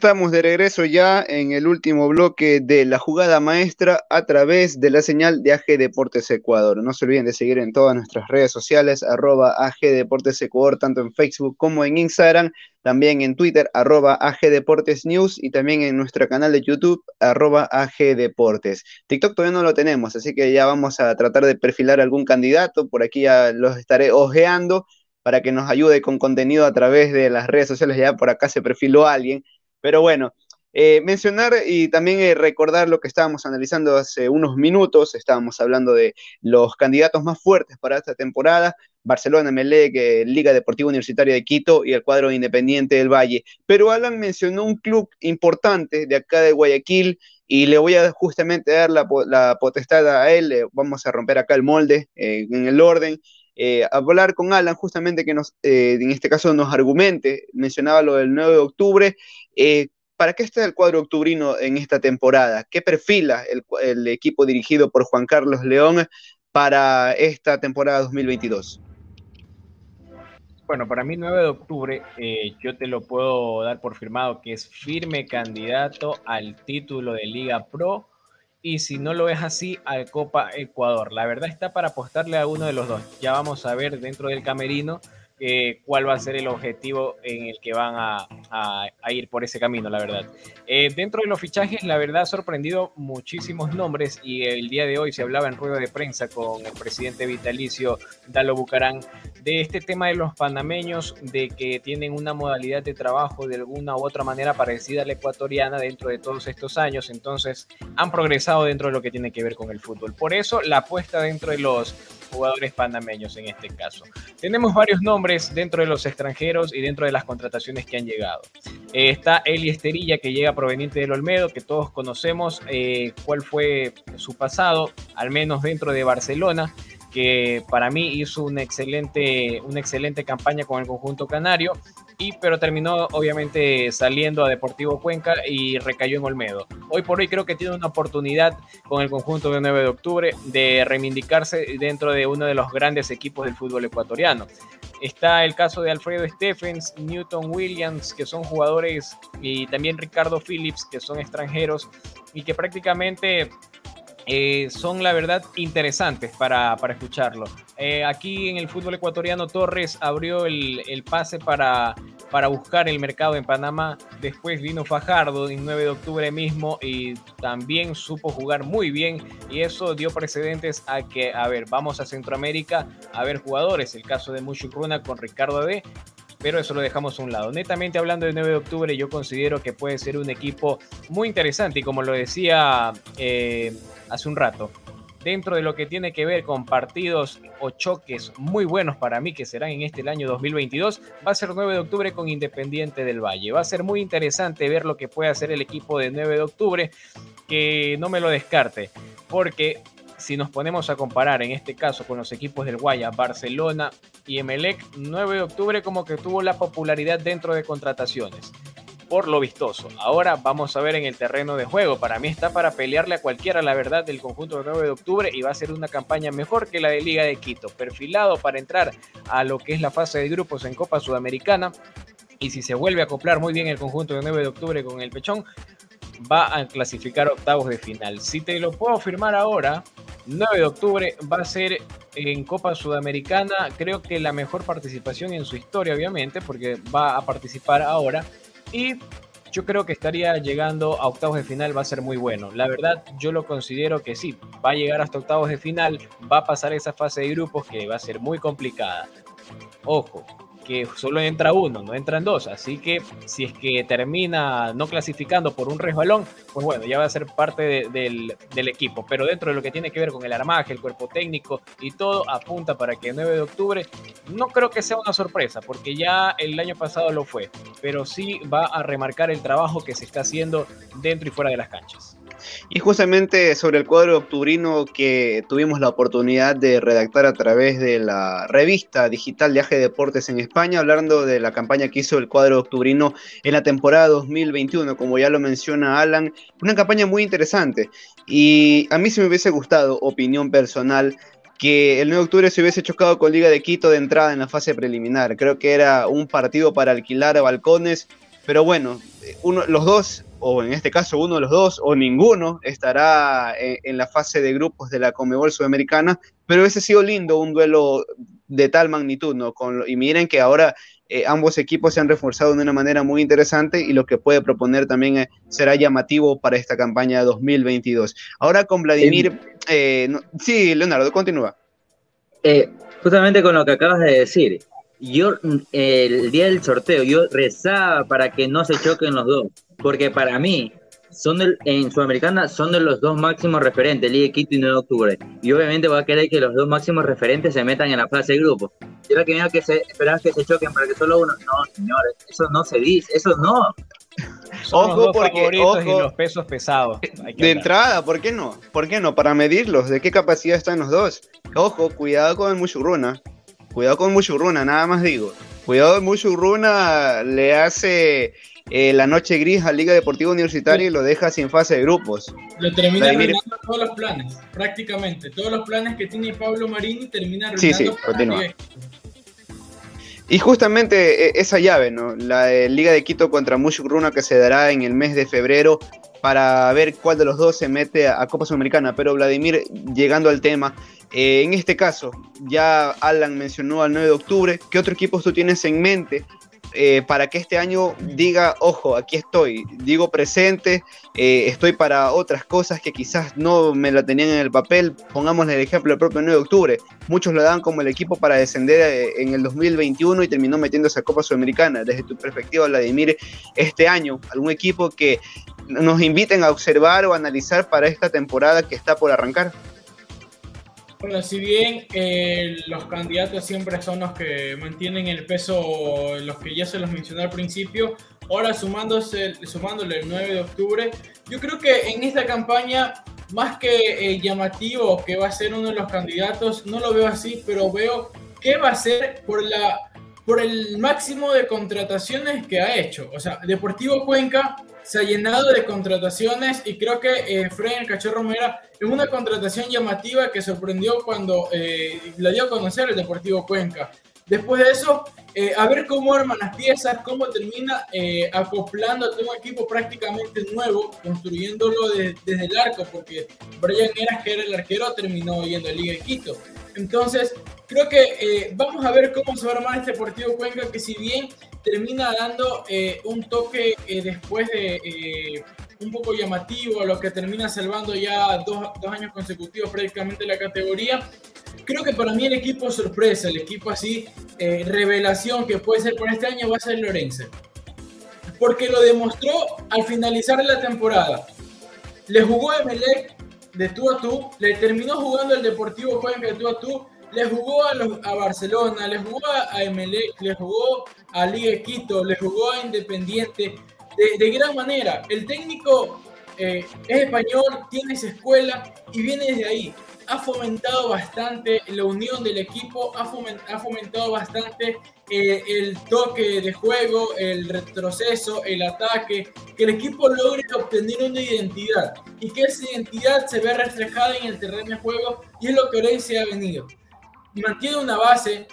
Estamos de regreso ya en el último bloque de la jugada maestra a través de la señal de AG Deportes Ecuador. No se olviden de seguir en todas nuestras redes sociales, arroba AG Deportes Ecuador, tanto en Facebook como en Instagram, también en Twitter, arroba AG Deportes News y también en nuestro canal de YouTube, arroba AG Deportes. TikTok todavía no lo tenemos, así que ya vamos a tratar de perfilar algún candidato, por aquí ya los estaré ojeando para que nos ayude con contenido a través de las redes sociales, ya por acá se perfiló alguien pero bueno, eh, mencionar y también eh, recordar lo que estábamos analizando hace unos minutos, estábamos hablando de los candidatos más fuertes para esta temporada, Barcelona, Melec, eh, Liga Deportiva Universitaria de Quito y el cuadro Independiente del Valle. Pero Alan mencionó un club importante de acá de Guayaquil y le voy a justamente dar la, la potestad a él, vamos a romper acá el molde en el orden. Eh, hablar con Alan justamente que nos, eh, en este caso nos argumente, mencionaba lo del 9 de octubre, eh, ¿para qué está el cuadro octubrino en esta temporada? ¿Qué perfila el, el equipo dirigido por Juan Carlos León para esta temporada 2022? Bueno, para mí 9 de octubre eh, yo te lo puedo dar por firmado que es firme candidato al título de Liga Pro y si no lo es así al Copa Ecuador. La verdad está para apostarle a uno de los dos. Ya vamos a ver dentro del camerino eh, cuál va a ser el objetivo en el que van a, a, a ir por ese camino, la verdad. Eh, dentro de los fichajes, la verdad ha sorprendido muchísimos nombres y el día de hoy se hablaba en rueda de prensa con el presidente vitalicio Dalo Bucarán de este tema de los panameños, de que tienen una modalidad de trabajo de alguna u otra manera parecida a la ecuatoriana dentro de todos estos años, entonces han progresado dentro de lo que tiene que ver con el fútbol. Por eso la apuesta dentro de los jugadores panameños en este caso. Tenemos varios nombres dentro de los extranjeros y dentro de las contrataciones que han llegado. Eh, está Eli Esterilla, que llega proveniente del Olmedo, que todos conocemos eh, cuál fue su pasado, al menos dentro de Barcelona que para mí hizo una excelente, una excelente campaña con el conjunto canario, y, pero terminó obviamente saliendo a Deportivo Cuenca y recayó en Olmedo. Hoy por hoy creo que tiene una oportunidad con el conjunto de 9 de octubre de reivindicarse dentro de uno de los grandes equipos del fútbol ecuatoriano. Está el caso de Alfredo Stephens, Newton Williams, que son jugadores, y también Ricardo Phillips, que son extranjeros y que prácticamente eh, son la verdad interesantes para, para escucharlo. Eh, aquí en el fútbol ecuatoriano Torres abrió el, el, pase para, para buscar el mercado en Panamá. Después vino Fajardo en 9 de octubre mismo y también supo jugar muy bien y eso dio precedentes a que, a ver, vamos a Centroamérica a ver jugadores. El caso de Mushukruna con Ricardo D pero eso lo dejamos a un lado. Netamente hablando de 9 de octubre, yo considero que puede ser un equipo muy interesante y como lo decía eh, hace un rato, dentro de lo que tiene que ver con partidos o choques muy buenos para mí que serán en este año 2022, va a ser 9 de octubre con Independiente del Valle. Va a ser muy interesante ver lo que puede hacer el equipo de 9 de octubre, que no me lo descarte, porque si nos ponemos a comparar en este caso con los equipos del Guaya, Barcelona y Emelec, 9 de octubre como que tuvo la popularidad dentro de contrataciones. Por lo vistoso. Ahora vamos a ver en el terreno de juego. Para mí está para pelearle a cualquiera la verdad del conjunto de 9 de octubre y va a ser una campaña mejor que la de Liga de Quito. Perfilado para entrar a lo que es la fase de grupos en Copa Sudamericana. Y si se vuelve a acoplar muy bien el conjunto de 9 de octubre con el Pechón, va a clasificar octavos de final. Si te lo puedo afirmar ahora, 9 de octubre va a ser en Copa Sudamericana, creo que la mejor participación en su historia, obviamente, porque va a participar ahora. Y yo creo que estaría llegando a octavos de final, va a ser muy bueno. La verdad, yo lo considero que sí, va a llegar hasta octavos de final, va a pasar esa fase de grupos que va a ser muy complicada. Ojo, que solo entra uno, no entran dos. Así que si es que termina no clasificando por un resbalón, pues bueno, ya va a ser parte de, del, del, equipo. Pero dentro de lo que tiene que ver con el armaje, el cuerpo técnico y todo, apunta para que el 9 de octubre no creo que sea una sorpresa, porque ya el año pasado lo fue, pero sí va a remarcar el trabajo que se está haciendo dentro y fuera de las canchas. Y justamente sobre el cuadro octubrino que tuvimos la oportunidad de redactar a través de la revista digital de AG Deportes en España, hablando de la campaña que hizo el cuadro octubrino en la temporada 2021, como ya lo menciona Alan, una campaña muy interesante. Y a mí se me hubiese gustado, opinión personal, que el 9 de octubre se hubiese chocado con Liga de Quito de entrada en la fase preliminar. Creo que era un partido para alquilar a balcones, pero bueno, uno, los dos o en este caso uno de los dos, o ninguno, estará en, en, la fase de grupos de la Comebol Sudamericana, pero hubiese sido lindo un duelo de tal magnitud, ¿no? Con, y miren que ahora eh, ambos equipos se han reforzado de una manera muy interesante y lo que puede proponer también eh, será llamativo para esta campaña 2022. Ahora con Vladimir, eh, no, sí, Leonardo, continúa. Eh, justamente con lo que acabas de decir, yo el día del sorteo yo rezaba para que no se choquen los dos porque para mí son del, en Sudamericana son de los dos máximos referentes, Liga Quito y 9 de octubre. Y obviamente va a querer que los dos máximos referentes se metan en la fase de grupo. Yo que que se esperaba que se choquen para que solo uno. No, señores, eso no se dice, eso no. Son ojo, porque ojo, y los pesos pesados. de hablar. entrada, ¿por qué no? ¿Por qué no? Para medirlos, ¿de qué capacidad están los dos? Ojo, cuidado con el Mushuruna. Cuidado con Mushurruna, nada más digo. Cuidado, Mushurruna le hace eh, la noche gris a Liga Deportiva Universitaria y lo deja sin fase de grupos. Lo termina arruinando todos los planes, prácticamente. Todos los planes que tiene Pablo Marini termina Sí, arruinando. sí, para continúa. Y justamente eh, esa llave, ¿no? La de Liga de Quito contra Mushurruna que se dará en el mes de febrero para ver cuál de los dos se mete a Copa Sudamericana. Pero Vladimir, llegando al tema, eh, en este caso, ya Alan mencionó al 9 de octubre, ¿qué otro equipo tú tienes en mente eh, para que este año diga, ojo, aquí estoy, digo presente, eh, estoy para otras cosas que quizás no me la tenían en el papel? Pongamos el ejemplo del propio 9 de octubre. Muchos lo dan como el equipo para descender en el 2021 y terminó metiéndose a Copa Sudamericana. Desde tu perspectiva, Vladimir, este año, algún equipo que nos inviten a observar o analizar para esta temporada que está por arrancar. Bueno, si bien eh, los candidatos siempre son los que mantienen el peso, los que ya se los mencioné al principio, ahora sumándose, sumándole el 9 de octubre, yo creo que en esta campaña, más que eh, llamativo que va a ser uno de los candidatos, no lo veo así, pero veo que va a ser por la por el máximo de contrataciones que ha hecho. O sea, Deportivo Cuenca se ha llenado de contrataciones y creo que eh, Fred el Cachorro Mera es una contratación llamativa que sorprendió cuando eh, la dio a conocer el Deportivo Cuenca. Después de eso, eh, a ver cómo arman las piezas, cómo termina eh, acoplando a un equipo prácticamente nuevo, construyéndolo de- desde el arco, porque Brian Eras, que era el arquero, terminó yendo a Liga de Quito. Entonces, creo que eh, vamos a ver cómo se va a armar este Deportivo Cuenca, que si bien termina dando eh, un toque eh, después de eh, un poco llamativo, lo que termina salvando ya dos, dos años consecutivos prácticamente la categoría, creo que para mí el equipo sorpresa, el equipo así, eh, revelación que puede ser por este año va a ser Lorenzo. Porque lo demostró al finalizar la temporada. Le jugó Emelec de tú a tú, le terminó jugando el Deportivo Cuenca de tú a tú, le jugó a, los- a Barcelona, le jugó a, Emelec, le jugó a Liga Quito, le jugó a Independiente, de, de gran manera. El técnico eh, es español, tiene esa escuela y viene desde ahí. Ha fomentado bastante la unión del equipo, ha ha fomentado bastante eh, el toque de juego, el retroceso, el ataque, que el equipo logre obtener una identidad y que esa identidad se vea reflejada en el terreno de juego y es lo que Orense ha venido. Mantiene una base,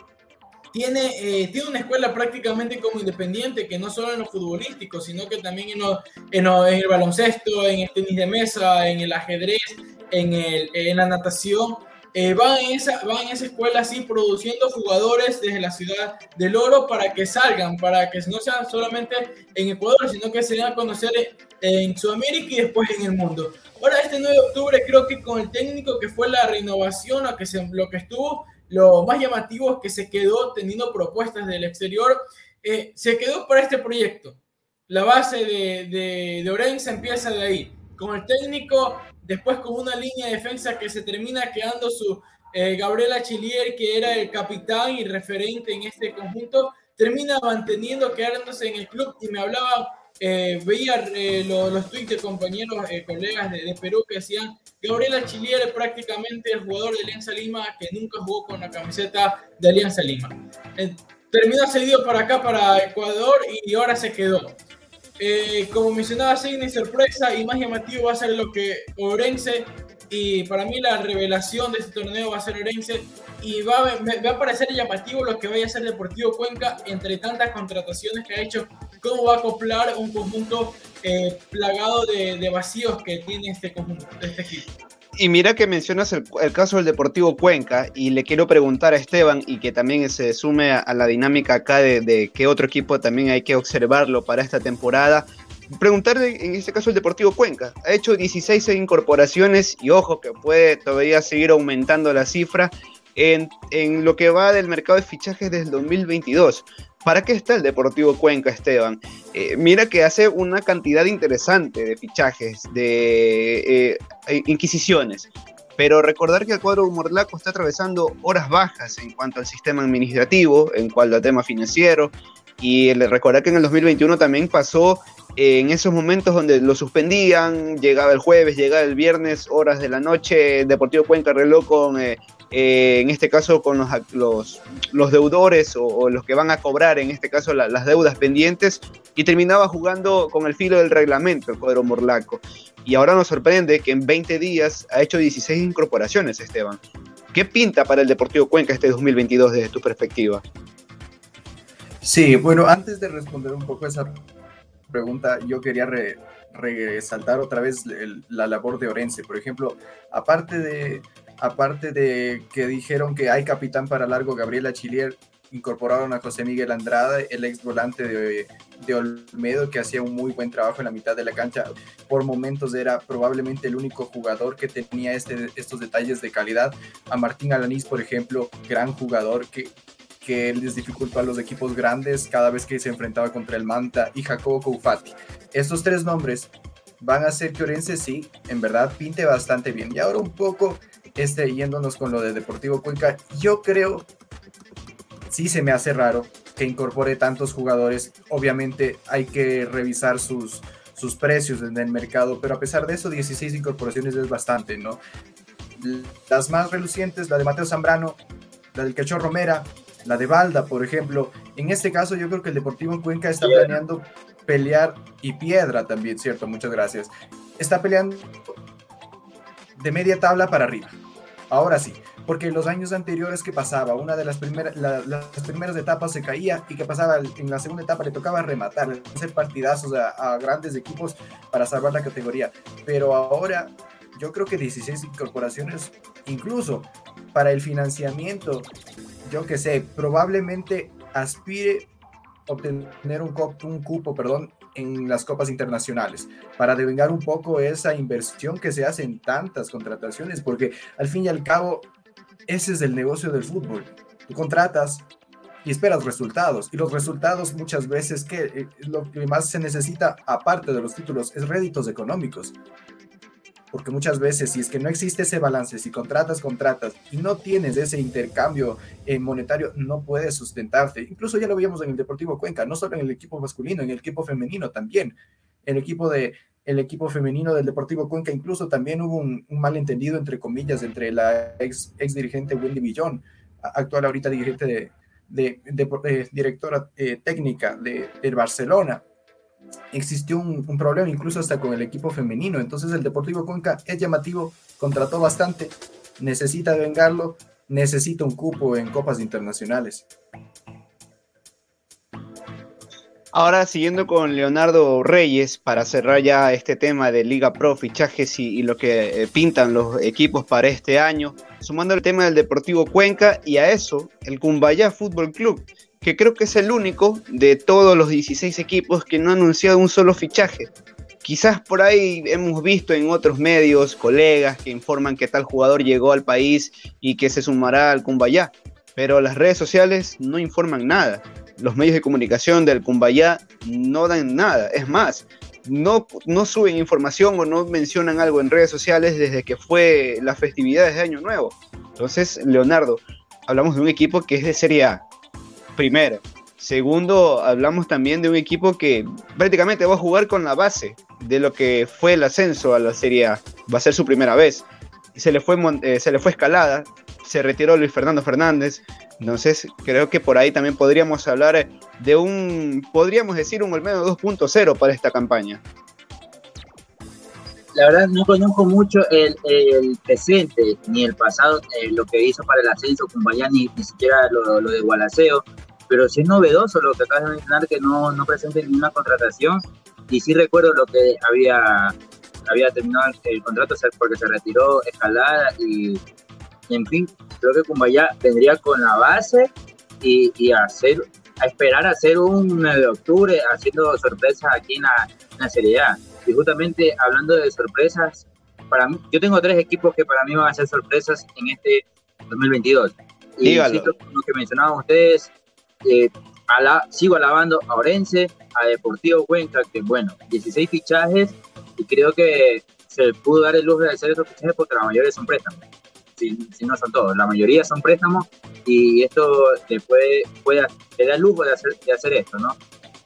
tiene, eh, tiene una escuela prácticamente como independiente, que no solo en lo futbolístico, sino que también en, lo- en, lo- en el baloncesto, en el tenis de mesa, en el ajedrez, en, el, en la natación. Eh, van, en esa, van en esa escuela así produciendo jugadores desde la ciudad del oro para que salgan, para que no sean solamente en Ecuador, sino que se den a conocer en Sudamérica y después en el mundo. Ahora este 9 de octubre creo que con el técnico que fue la renovación, lo que, se, lo que estuvo, lo más llamativo es que se quedó teniendo propuestas del exterior, eh, se quedó para este proyecto. La base de, de, de Orense empieza de ahí. Con el técnico, después con una línea de defensa que se termina quedando su eh, Gabriela Chilier, que era el capitán y referente en este conjunto, termina manteniendo, quedándose en el club y me hablaba, eh, veía eh, lo- los tweets de compañeros, colegas de, de Perú que decían, Gabriela Chilier es prácticamente el jugador de Alianza Lima que nunca jugó con la camiseta de Alianza Lima. Eh, terminó cedido para acá, para Ecuador, y ahora se quedó. Eh, como mencionaba Sidney, sorpresa y más llamativo va a ser lo que Orense, y para mí la revelación de este torneo va a ser Orense, y va va a parecer llamativo lo que vaya a ser Deportivo Cuenca entre tantas contrataciones que ha hecho, cómo va a acoplar un conjunto eh, plagado de, de vacíos que tiene este conjunto, este equipo. Y mira que mencionas el, el caso del Deportivo Cuenca y le quiero preguntar a Esteban y que también se sume a, a la dinámica acá de, de qué otro equipo también hay que observarlo para esta temporada. Preguntarle en este caso el Deportivo Cuenca. Ha hecho 16 incorporaciones y ojo que puede todavía seguir aumentando la cifra en, en lo que va del mercado de fichajes desde el 2022. ¿Para qué está el Deportivo Cuenca, Esteban? Eh, mira que hace una cantidad interesante de fichajes, de eh, inquisiciones. Pero recordar que el cuadro Morlaco está atravesando horas bajas en cuanto al sistema administrativo, en cuanto al tema financiero. Y recordar que en el 2021 también pasó en esos momentos donde lo suspendían, llegaba el jueves, llegaba el viernes, horas de la noche, Deportivo Cuenca reloj con, eh, eh, en este caso, con los, los, los deudores o, los que van a cobrar, en este caso, la, las deudas pendientes, y terminaba jugando con el filo del reglamento el cuadro Morlaco. Y ahora nos sorprende que en 20 días ha hecho 16 incorporaciones, Esteban. ¿Qué pinta para el Deportivo Cuenca este 2022 desde tu perspectiva? Sí, bueno, antes de responder un poco esa pregunta, yo quería re, resaltar otra vez la labor de Orense. Por ejemplo, aparte de, aparte de que dijeron que hay capitán para largo, Gabriela Chilier, incorporaron a José Miguel Andrada, el ex volante de, de, Olmedo, que hacía un muy buen trabajo en la mitad de la cancha. Por momentos era probablemente el único jugador que tenía este, estos detalles de calidad. A Martín Alanís, por ejemplo, gran jugador que, que les dificultó a los equipos grandes cada vez que se enfrentaba contra el Manta y Jacobo Koufati. Estos tres nombres van a hacer que Orense sí, en verdad, pinte bastante bien. Y ahora un poco este, yéndonos con lo de Deportivo Cuenca, yo creo, sí se me hace raro que incorpore tantos jugadores. Obviamente hay que revisar sus, sus precios en el mercado, pero a pesar de eso, 16 incorporaciones es bastante, ¿no? Las más relucientes, la de Mateo Zambrano, la del Cachorro Romera, la de Balda, por ejemplo. En este caso, yo creo que el Deportivo Cuenca está planeando pelear y Piedra también, ¿cierto? Muchas gracias. Está peleando de media tabla para arriba. Ahora sí, porque en los años anteriores que pasaba, una de las primeras, la, las primeras etapas se caía y que pasaba en la segunda etapa le tocaba rematar, hacer partidazos a, a grandes equipos para salvar la categoría. Pero ahora yo creo que 16 incorporaciones, incluso para el financiamiento, yo que sé, probablemente aspire obtener un, un cupo, perdón, en las copas internacionales para devengar un poco esa inversión que se hace en tantas contrataciones, porque al fin y al cabo ese es el negocio del fútbol. Tú contratas y esperas resultados y los resultados muchas veces que eh, lo que más se necesita aparte de los títulos es réditos económicos. Porque muchas veces, si es que no existe ese balance, si contratas, contratas y no tienes ese intercambio eh, monetario, no puedes sustentarte. Incluso ya lo veíamos en el Deportivo Cuenca, no solo en el equipo masculino, en el equipo femenino también. El equipo, de, el equipo femenino del Deportivo Cuenca, incluso también hubo un, malentendido, entre comillas, entre la ex, ex dirigente Wendy Villón, actual ahorita dirigente de, de, de, de directora eh, técnica de, de Barcelona existió un, problema incluso hasta con el equipo femenino. Entonces el Deportivo Cuenca es llamativo, contrató bastante, necesita vengarlo, necesita un cupo en copas internacionales. Ahora siguiendo con Leonardo Reyes para cerrar ya este tema de Liga Pro, fichajes y, lo que eh, pintan los equipos para este año, sumando el tema del Deportivo Cuenca y a eso el Cumbayá Fútbol Club, que creo que es el único de todos los 16 equipos que no ha anunciado un solo fichaje. Quizás por ahí hemos visto en otros medios colegas que informan que tal jugador llegó al país y que se sumará al Cumbayá, pero las redes sociales no informan nada. Los medios de comunicación del Cumbayá no dan nada. Es más, no, no suben información o no mencionan algo en redes sociales desde que fue las festividades de Año Nuevo. Entonces, Leonardo, hablamos de un equipo que es de Serie A, primero. Segundo, hablamos también de un equipo que prácticamente va a jugar con la base de lo que fue el ascenso a la Serie A. Va a ser su primera vez. Se le fue, eh, se le fue escalada, se retiró Luis Fernando Fernández. Entonces, creo que por ahí también podríamos hablar de un, podríamos decir, un Olmedo 2.0 para esta campaña. La verdad, no conozco mucho el, el presente ni el pasado, eh, lo que hizo para el ascenso con ni, ni siquiera lo, lo, de Gualaceo, pero sí es novedoso lo que acabas de mencionar, que no, no presente ninguna contratación. Y sí recuerdo lo que había, había terminado el, contrato porque se retiró Escalada y, en fin, creo que Cumbayá vendría con la base y, y hacer, a esperar a hacer un 9 de octubre haciendo sorpresas aquí en la, en la Serie A. Y justamente hablando de sorpresas, para mí, yo tengo tres equipos que para mí van a ser sorpresas en este 2022. Y Dígalo. lo que mencionaban ustedes, eh, ala, sigo alabando a Orense, a Deportivo Cuenca, que bueno, 16 fichajes y creo que se pudo dar el lujo de hacer esos fichajes porque la mayoría son préstamos. Si, si, no son todos, la mayoría son préstamos y esto te puede, puede te da el lujo de hacer, de hacer esto, ¿no?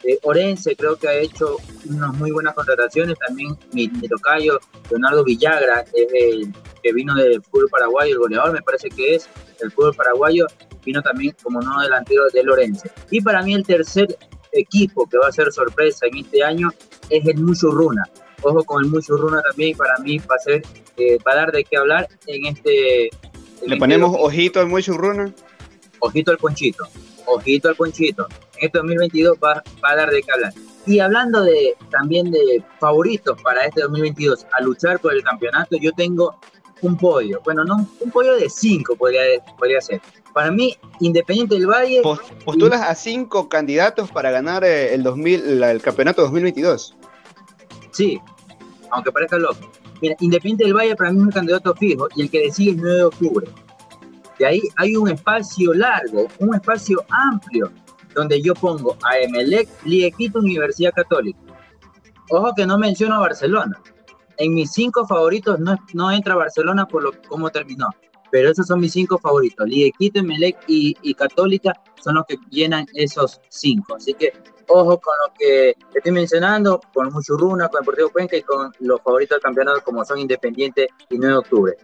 Eh, Orense creo que ha hecho unas muy buenas contrataciones. También mi, mi tocayo, Leonardo Villagra, es el que vino del fútbol paraguayo, el goleador, me parece que es el fútbol paraguayo, vino también como no delantero de Lorenzo. Y para mí el tercer equipo que va a ser sorpresa en este año es el Muchurruna. Ojo con el Muchurruna también, para mí va a ser, eh, va a dar de qué hablar en este... en Le este ponemos ojito al Muchurruna. ojito al ponchito, ojito al ponchito. En este 2022 va, va a dar de qué hablar. Y hablando de también de favoritos para este 2022 a luchar por el campeonato, yo tengo un podio. Bueno, no, un podio de cinco podría, podría ser. Para mí, Independiente del Valle, Pos- Postulas a cinco candidatos para ganar eh, el, 2000, la- el campeonato 2022. sí, aunque parezca loco. Mira, Independiente del Valle para mí es un candidato fijo y el que le sigue es 9 de octubre. De ahí hay un espacio largo, un espacio amplio, donde yo pongo a Emelec, Liga de Quito, Universidad Católica. Ojo que no menciono a Barcelona. En mis cinco favoritos no, no entra Barcelona por lo cómo terminó. Pero esos son mis cinco favoritos. Liga de Quito, Emelec y, y Católica son los que llenan esos cinco. Así que ojo con lo que estoy mencionando, con Muchurruna, con Deportivo Cuenca y con los favoritos del campeonato como son Independiente y 9 de octubre.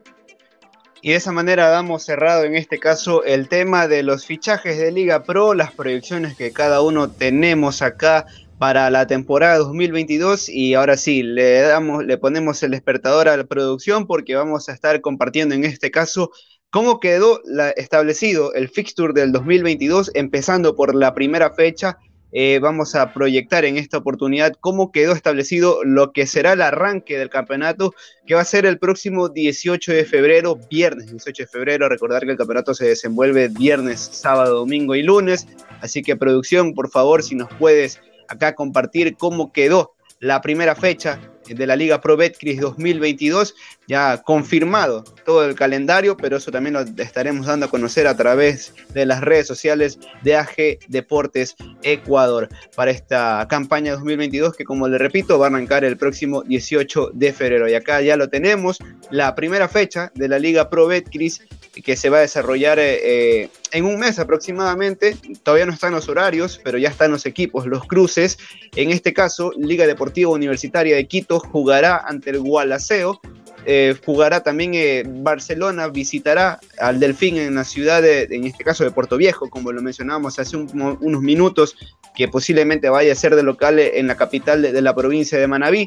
Y de esa manera damos cerrado en este caso el tema de los fichajes de Liga Pro, las proyecciones que cada uno tenemos acá para la temporada 2022 y ahora sí, le damos le ponemos el despertador a la producción porque vamos a estar compartiendo en este caso cómo quedó establecido el fixture del 2022 empezando por la primera fecha eh, vamos a proyectar en esta oportunidad cómo quedó establecido lo que será el arranque del campeonato, que va a ser el próximo 18 de febrero, viernes 18 de febrero. Recordar que el campeonato se desenvuelve viernes, sábado, domingo y lunes. Así que producción, por favor, si nos puedes acá compartir cómo quedó la primera fecha de la Liga Pro Betcris 2022, ya confirmado todo el calendario, pero eso también lo estaremos dando a conocer a través de las redes sociales de AG Deportes Ecuador para esta campaña 2022 que como le repito va a arrancar el próximo 18 de febrero. Y acá ya lo tenemos, la primera fecha de la Liga Pro Betcris que se va a desarrollar eh, eh, en un mes aproximadamente. Todavía no están los horarios, pero ya están los equipos, los cruces. En este caso, Liga Deportiva Universitaria de Quito jugará ante el Gualaceo. Eh, jugará también eh, Barcelona, visitará al Delfín en la ciudad, de, en este caso de Puerto Viejo, como lo mencionábamos hace un- unos minutos, que posiblemente vaya a ser de local en la capital de, de la provincia de Manabí.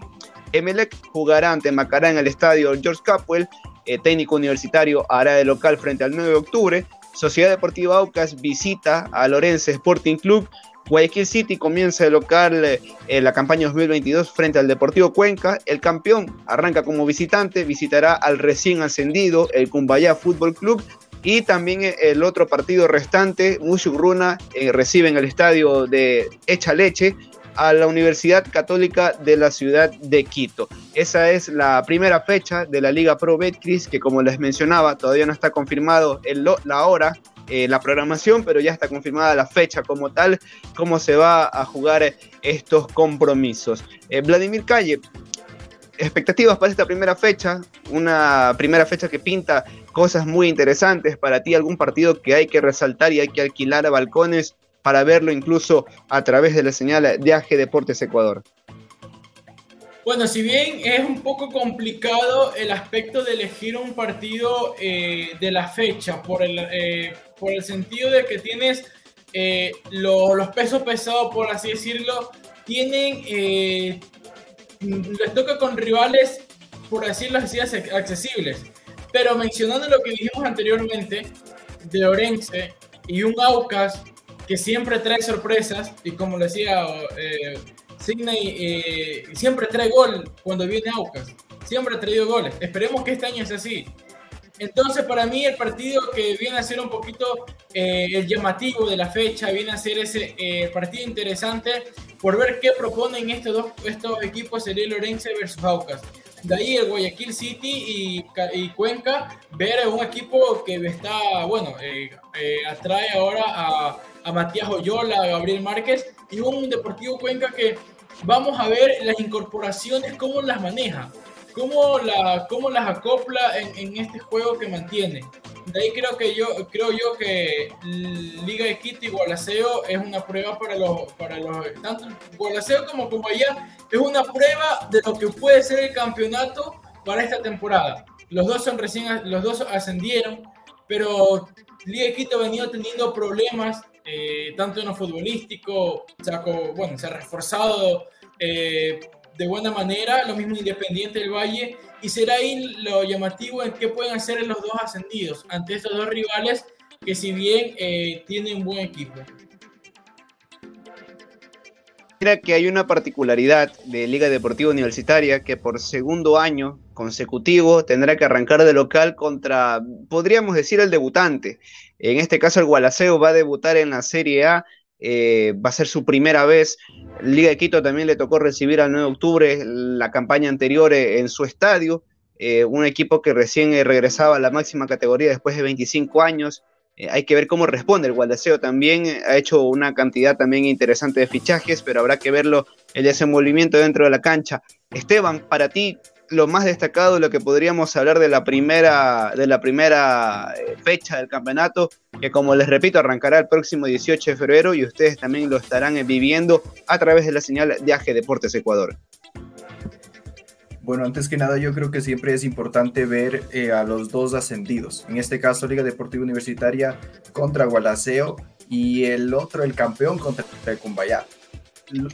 Emelec jugará ante Macará en el estadio George Capwell. Eh, técnico universitario hará de local frente al 9 de octubre. Sociedad Deportiva Aucas visita a Lorenzo Sporting Club. Guayaquil City comienza de local eh, la campaña 2022 frente al Deportivo Cuenca. El campeón arranca como visitante, visitará al recién ascendido, el Cumbayá Fútbol Club. Y también eh, el otro partido restante, Mushurruna, eh, recibe en el estadio de Echa Leche a la Universidad Católica de la ciudad de Quito. Esa es la primera fecha de la Liga Pro Betcris, que como les mencionaba, todavía no está confirmado el la hora, eh, la programación, pero ya está confirmada la fecha como tal, cómo se va a jugar estos compromisos. Eh, Vladimir Calle, expectativas para esta primera fecha, una primera fecha que pinta cosas muy interesantes para ti, algún partido que hay que resaltar y hay que alquilar a balcones para verlo incluso a través de la señal de AG Deportes Ecuador. Bueno, si bien es un poco complicado el aspecto de elegir un partido eh, de la fecha, por el, eh, por el sentido de que tienes eh, lo- los pesos pesados, por así decirlo, tienen, les toca con rivales, por decirlo así, ac- accesibles. Pero mencionando lo que dijimos anteriormente, de Orense y un Aucas que siempre trae sorpresas, y como decía eh, eh, siempre trae gol cuando viene Aucas, siempre ha traído goles. Esperemos que este año sea así. Entonces, para mí, el partido que viene a ser un poquito eh, el llamativo de la fecha, viene a ser ese eh, partido interesante por ver qué proponen estos dos estos equipos, sería el Orense versus Aucas. De ahí el Guayaquil City y, y Cuenca, ver un equipo que está, bueno, eh, eh, atrae ahora a, a Matías Oyola, a Gabriel Márquez y un Deportivo Cuenca que vamos a ver las incorporaciones, cómo las maneja, cómo, la, cómo las acopla en, en este juego que mantiene. de ahí creo que yo creo yo que Liga de Quito y Gualaceo es una prueba para los para los tanto Gualaceo como Cumbaya es una prueba de lo que puede ser el campeonato para esta temporada. Los dos son recién los dos ascendieron, pero Liga de Quito ha venido teniendo problemas eh, tanto en lo futbolístico, bueno, se ha reforzado eh, de buena manera, lo mismo Independiente del Valle, y será ahí lo llamativo en qué pueden hacer los dos ascendidos ante estos dos rivales que si bien eh, tienen buen equipo. Que hay una particularidad de Liga Deportiva Universitaria que por segundo año consecutivo tendrá que arrancar de local contra, podríamos decir, el debutante. En este caso el Gualaceo va a debutar en la Serie A eh, va a ser su primera vez. Liga de Quito también le tocó recibir al 9 de octubre la campaña anterior eh, en su estadio, eh, un equipo que recién regresaba a la máxima categoría después de 25 años. Hay que ver cómo responde el Gualdaseo también, ha hecho una cantidad también interesante de fichajes, pero habrá que verlo el desenvolvimiento dentro de la cancha. Esteban, para ti, lo más destacado, lo que podríamos hablar de la primera, de la primera eh, fecha del campeonato, que como les repito, arrancará el próximo 18 de febrero y ustedes también lo estarán viviendo a través de la señal de AG Deportes Ecuador. Bueno, antes que nada, yo creo que siempre es importante ver eh, a los dos ascendidos. En este caso, Liga Deportiva Universitaria contra Gualaceo y el otro, el campeón contra Cumbayá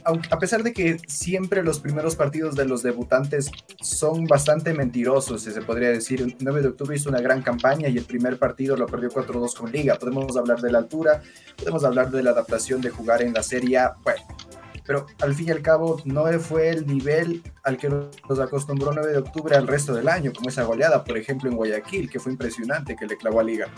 a pesar de que siempre los primeros partidos de los debutantes son bastante mentirosos, se podría decir, el 9 de octubre hizo una gran campaña y el primer partido lo perdió 4-2 con Liga. Podemos hablar de la altura, podemos hablar de la adaptación de jugar en la Serie A, bueno, pero al fin y al cabo no fue el nivel al que nos acostumbró 9 de octubre al resto del año, como esa goleada, por ejemplo, en Guayaquil, que fue impresionante, que le clavó a Liga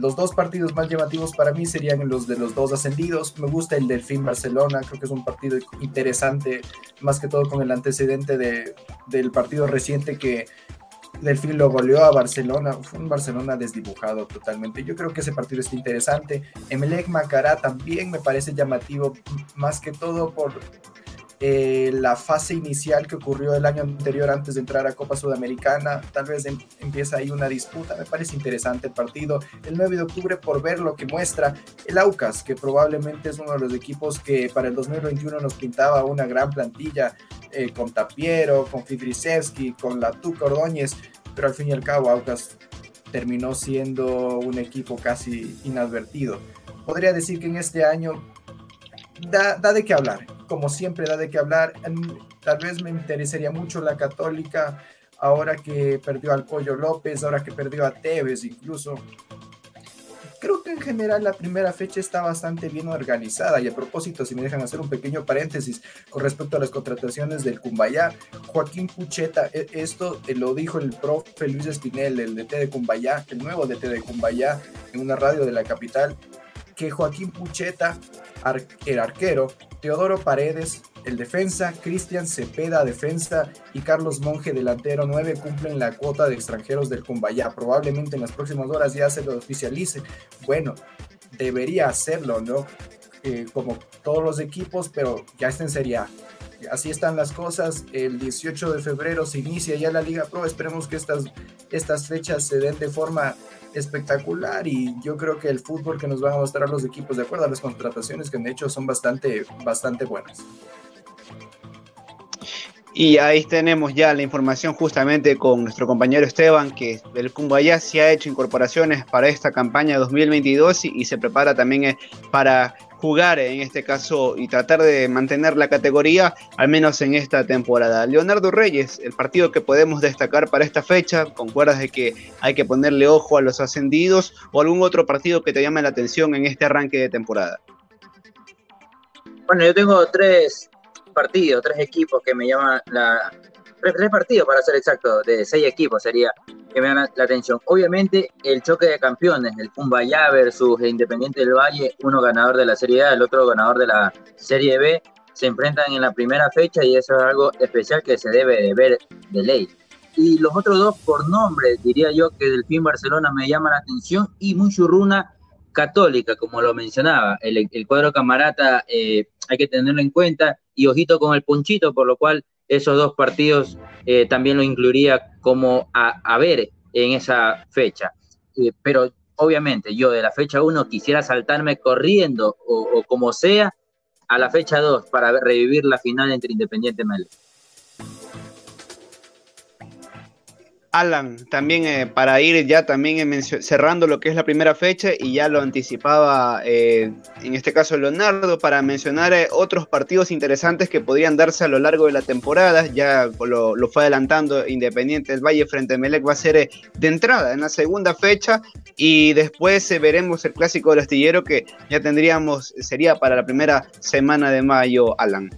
los dos partidos más llamativos para mí serían los de los dos ascendidos. Me gusta el Delfín Barcelona, creo que es un partido interesante, más que todo con el antecedente de, del partido reciente que Delfín lo goleó a Barcelona. Fue un Barcelona desdibujado totalmente. Yo creo que ese partido está interesante. Emelec Macará también me parece llamativo, más que todo por eh, la fase inicial que ocurrió el año anterior antes de entrar a Copa Sudamericana. Tal vez em, empieza ahí una disputa. Me parece interesante el partido. El 9 de octubre por ver lo que muestra el Aucas, que probablemente es uno de los equipos que para el 2021 nos pintaba una gran plantilla eh, con Tapiero, con Fidrisevski, con la Tuca Ordóñez, pero al fin y al cabo Aucas terminó siendo un equipo casi inadvertido. Podría decir que en este año da, da de qué hablar como siempre da de qué hablar. Tal vez me interesaría mucho la católica ahora que perdió al Pollo López, ahora que perdió a Tevez incluso. Creo que en general la primera fecha está bastante bien organizada y a propósito, si me dejan hacer un pequeño paréntesis con respecto a las contrataciones del Cumbayá, Joaquín Pucheta, e, esto eh, lo dijo el profe Luis Espinel, el DT de Cumbayá, el nuevo DT de Cumbayá, en una radio de la capital, que Joaquín Pucheta, el arquero, Teodoro Paredes, el defensa, Cristian Cepeda, defensa, y Carlos Monge, delantero 9, cumplen la cuota de extranjeros del Cumbayá. Probablemente en las próximas horas ya se lo oficialice. Bueno, debería hacerlo, ¿no? Eh, como todos los equipos, pero ya está en Serie. Así están las cosas. El 18 de febrero se inicia ya la Liga Pro. Esperemos que estas, estas fechas se den de forma espectacular y yo creo que el fútbol que nos van a mostrar los equipos de acuerdo a las contrataciones que han hecho son bastante, bastante buenas. Y ahí tenemos ya la información justamente con nuestro compañero Esteban, que el Cumbayá se ha hecho incorporaciones para esta campaña 2022 y, y se prepara también eh, para jugar en este caso y tratar de mantener la categoría, al menos en esta temporada. Leonardo Reyes, el partido que podemos destacar para esta fecha, ¿concuerdas de que hay que ponerle ojo a los ascendidos o algún otro partido que te llame la atención en este arranque de temporada? Bueno, yo tengo tres partidos, tres equipos que me llaman la, tres, partidos para ser exacto, de seis equipos sería que me dan la, atención. Obviamente el choque de campeones, el Cumbayá versus Independiente del Valle, uno ganador de la Serie A, el otro ganador de la Serie B, se enfrentan en la primera fecha y eso es algo especial que se debe de ver de ley. Y los otros dos por nombre, diría yo que Delfín Barcelona me llama la atención y Muchurruna Católica, como lo mencionaba. El, cuadro camarata eh, hay que tenerlo en cuenta y ojito con el punchito, por lo cual esos dos partidos eh, también lo incluiría como a, ver en esa fecha. eh, pero obviamente yo de la fecha 1 quisiera saltarme corriendo o, como sea a la fecha 2 para revivir la final entre Independiente y. Alan, también eh, para ir ya también eh, cerrando lo que es la primera fecha y ya lo anticipaba eh, en este caso Leonardo para mencionar eh, otros partidos interesantes que podrían darse a lo largo de la temporada, ya lo, lo fue adelantando Independiente del Valle frente a Melec va a ser de entrada en la segunda fecha y después veremos el clásico del astillero que ya tendríamos, sería para la primera semana de mayo, Alan.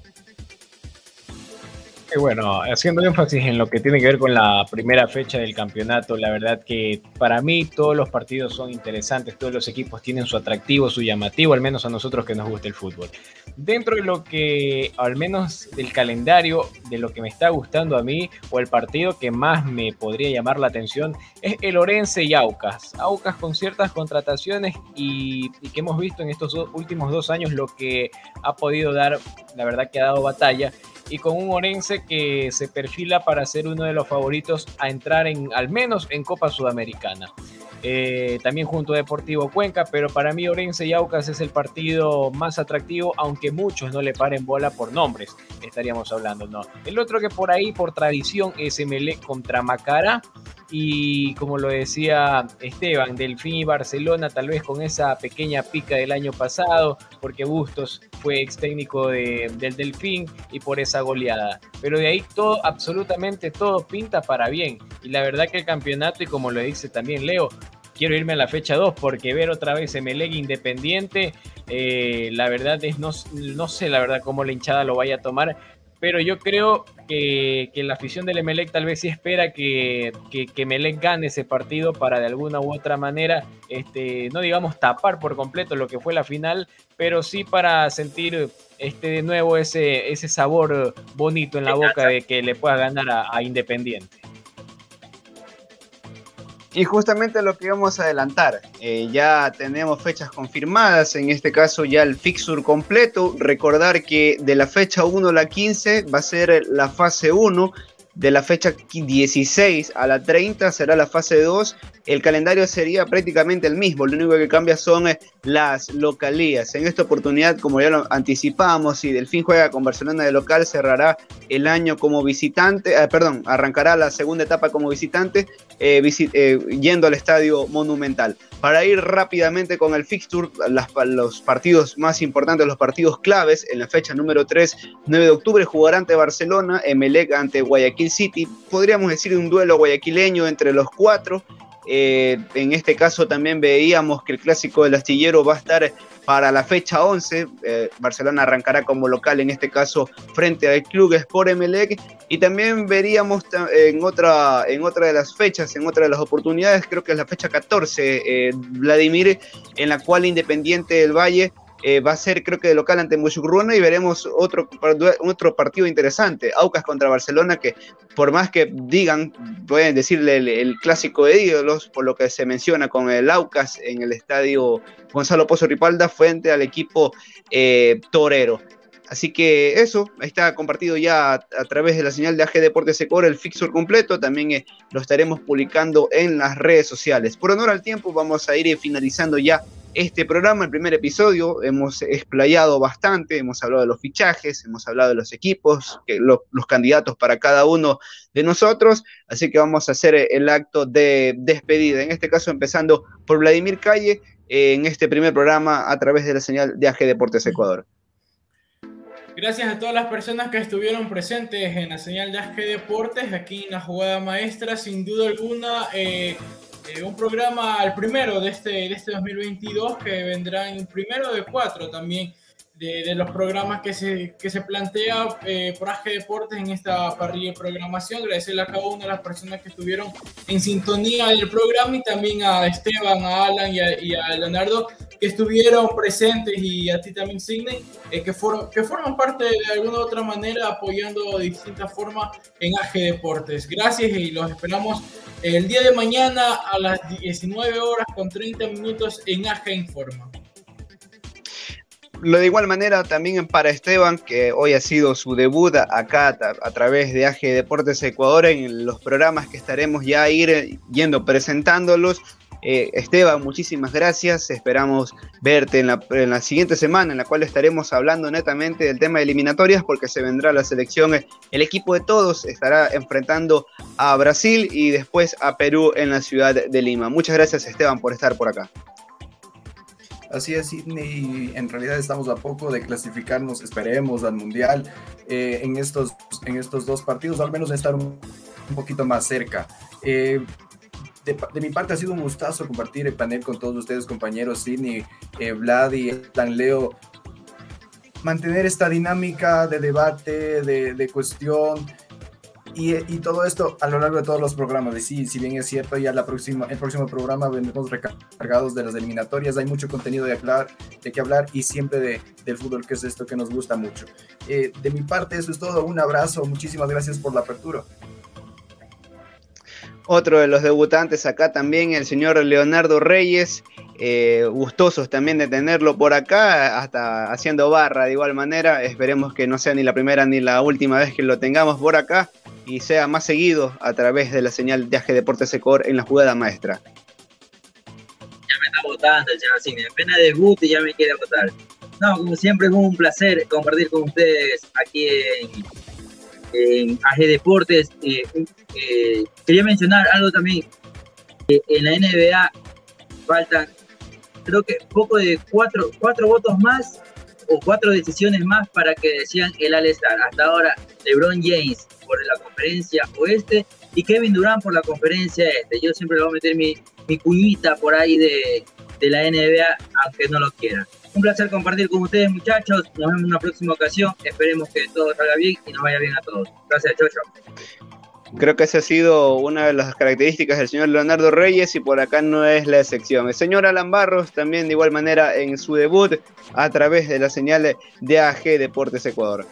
Bueno, haciendo énfasis en lo que tiene que ver con la primera fecha del campeonato, la verdad que para mí todos los partidos son interesantes, todos los equipos tienen su atractivo, su llamativo, al menos a nosotros que nos gusta el fútbol. Dentro de lo que, al menos del calendario, de lo que me está gustando a mí, o el partido que más me podría llamar la atención, es el Orense y Aucas. Aucas con ciertas contrataciones y, que hemos visto en estos últimos dos años lo que ha podido dar, la verdad que ha dado batalla y con un Orense que se perfila para ser uno de los favoritos a entrar en al menos en Copa Sudamericana. Eh, también junto a Deportivo Cuenca, pero para mí Orense y Aucas es el partido más atractivo, aunque muchos no le paren bola por nombres, estaríamos hablando, ¿no? El otro que por ahí, por tradición, es contra Macará, y como lo decía Esteban, Delfín y Barcelona, tal vez con esa pequeña pica del año pasado, porque Bustos fue ex técnico de- del Delfín y por esa goleada. Pero de ahí todo, absolutamente todo pinta para bien. Y la verdad que el campeonato, y como lo dice también Leo, quiero irme a la fecha 2 porque ver otra vez Emelec Independiente, eh, la verdad es, no, no sé la verdad cómo la hinchada lo vaya a tomar, pero yo creo que, que la afición del Emelec tal vez sí espera que, que, que Emelec gane ese partido para de alguna u otra manera, este, no digamos tapar por completo lo que fue la final, pero sí para sentir este, de nuevo ese, ese sabor bonito en la boca de que le pueda ganar a, a Independiente. Y justamente lo que vamos a adelantar, eh, ya tenemos fechas confirmadas, en este caso ya el fixture completo, recordar que de la fecha 1 a la 15 va a ser la fase 1, de la fecha 16 a la 30 será la fase 2, el calendario sería prácticamente el mismo, lo único que cambia son eh, las localías. En esta oportunidad, como ya lo anticipamos, si Delfín juega con Barcelona de local, cerrará el año como visitante, eh, perdón, arrancará la segunda etapa como visitante, eh, eh, yendo al estadio monumental. Para ir rápidamente con el fixture, los partidos más importantes, los partidos claves, en la fecha número 3, 9 de octubre, jugará ante Barcelona, Emelec ante Guayaquil City, podríamos decir un duelo guayaquileño entre los cuatro. Eh, en este caso también veíamos que el clásico del astillero va a estar para la fecha 11. Eh, Barcelona arrancará como local, en este caso frente al Club Sport Emelec. Y también veríamos en otra, en otra de las fechas, en otra de las oportunidades, creo que es la fecha 14, eh, Vladimir, en la cual Independiente del Valle eh, va a ser creo que de local ante Muchugruna y veremos otro, otro partido interesante, Aucas contra Barcelona, que por más que digan, pueden decirle el, clásico de ídolos, por lo que se menciona con el Aucas en el estadio Gonzalo Pozo Ripalda frente al equipo eh, torero. Así que eso, está compartido ya a, a través de la señal de AG Deportes Secor el fixture completo, también eh, lo estaremos publicando en las redes sociales. Por honor al tiempo, vamos a ir eh, finalizando ya este programa, el primer episodio, hemos explayado bastante, hemos hablado de los fichajes, hemos hablado de los equipos, que lo- los candidatos para cada uno de nosotros, así que vamos a hacer el acto de despedida, en este caso empezando por Vladimir Calle, eh, en este primer programa a través de la señal de AG Deportes Ecuador. Gracias a todas las personas que estuvieron presentes en la señal de AG Deportes, aquí en la jugada maestra, sin duda alguna, eh, eh, un programa, el primero de este, de este 2022, que vendrá en primero de cuatro también de, de los programas que se, que se plantea eh, por AG Deportes en esta parrilla de programación. Agradecerle a cada una de las personas que estuvieron en sintonía del programa y también a Esteban, a Alan y a, y a Leonardo que estuvieron presentes y a ti también, Sidney, eh, que, que forman parte de alguna u otra manera apoyando de distintas formas en AG Deportes. Gracias y los esperamos el día de mañana a las 19 horas con 30 minutos en AG Informa. Lo de igual manera también para Esteban, que hoy ha sido su debut acá a, través de AG Deportes Ecuador en los programas que estaremos ya ir yendo presentándolos. Eh, Esteban, muchísimas gracias. Esperamos verte en la, en la, siguiente semana, en la cual estaremos hablando netamente del tema de eliminatorias, porque se vendrá la selección. El equipo de todos estará enfrentando a Brasil y después a Perú en la ciudad de Lima. Muchas gracias, Esteban, por estar por acá. Así es, Sidney. En realidad estamos a poco de clasificarnos, esperemos, al Mundial eh, en, estos, en estos dos partidos, al menos estar un, poquito más cerca. Eh, de, mi parte ha sido un gustazo compartir el panel con todos ustedes, compañeros, Sidney, eh, Vlad y Leo. Mantener esta dinámica de debate, de, de cuestión, y, y, todo esto a lo largo de todos los programas. Y sí, si bien es cierto, ya la próxima, el próximo programa vendremos recargados de las eliminatorias. Hay mucho contenido de, hablar, de que hablar y siempre de, del fútbol, que es esto que nos gusta mucho. Eh, de mi parte, eso es todo. Un abrazo. Muchísimas gracias por la apertura. Otro de los debutantes acá también, el señor Leonardo Reyes. Eh, gustosos también de tenerlo por acá, hasta haciendo barra de igual manera. Esperemos que no sea ni la primera ni la última vez que lo tengamos por acá y sea más seguido a través de la señal de AG Deportes Ecor en la jugada maestra. Ya me está votando señor Cine, apenas debut y ya me quiere votar. No, como siempre es un placer compartir con ustedes aquí en, en AG Deportes. Eh, eh, quería mencionar algo también. En la NBA faltan, creo que poco de cuatro, cuatro votos más o cuatro decisiones más para que decían el All-Star. Hasta ahora, LeBron James por la conferencia oeste y Kevin Durant por la conferencia este. Yo siempre le voy a meter mi, mi cuñita por ahí de, de la NBA, aunque no lo quiera. Un placer compartir con ustedes, muchachos. Nos vemos en una próxima ocasión. Esperemos que todo salga bien y nos vaya bien a todos. Gracias, Chocho. Creo que esa ha sido una de las características del señor Leonardo Reyes y por acá no es la excepción. El señor Alan Barros también de igual manera en su debut a través de la señal de AG Deportes Ecuador.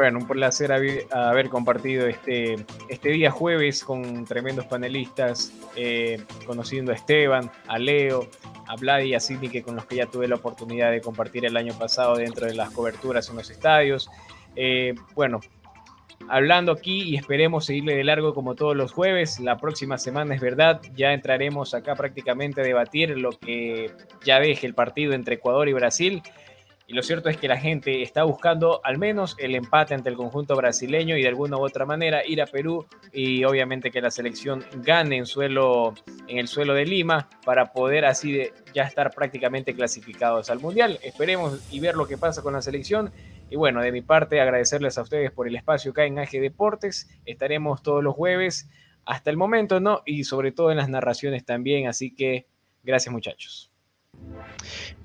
Bueno, un placer haber compartido este, este día jueves con tremendos panelistas, eh, conociendo a Esteban, a Leo, a Vlad y a Sidney, que con los que ya tuve la oportunidad de compartir el año pasado dentro de las coberturas en los estadios. Eh, bueno, hablando aquí y esperemos seguirle de largo como todos los jueves. La próxima semana es verdad, ya entraremos acá prácticamente a debatir lo que ya deje el partido entre Ecuador y Brasil. Y lo cierto es que la gente está buscando al menos el empate ante el conjunto brasileño y de alguna u otra manera ir a Perú y obviamente que la selección gane en, suelo, en el suelo de Lima para poder así de ya estar prácticamente clasificados al Mundial. Esperemos y ver lo que pasa con la selección. Y bueno, de mi parte agradecerles a ustedes por el espacio acá en AG Deportes. Estaremos todos los jueves hasta el momento, ¿no? Y sobre todo en las narraciones también. Así que gracias muchachos.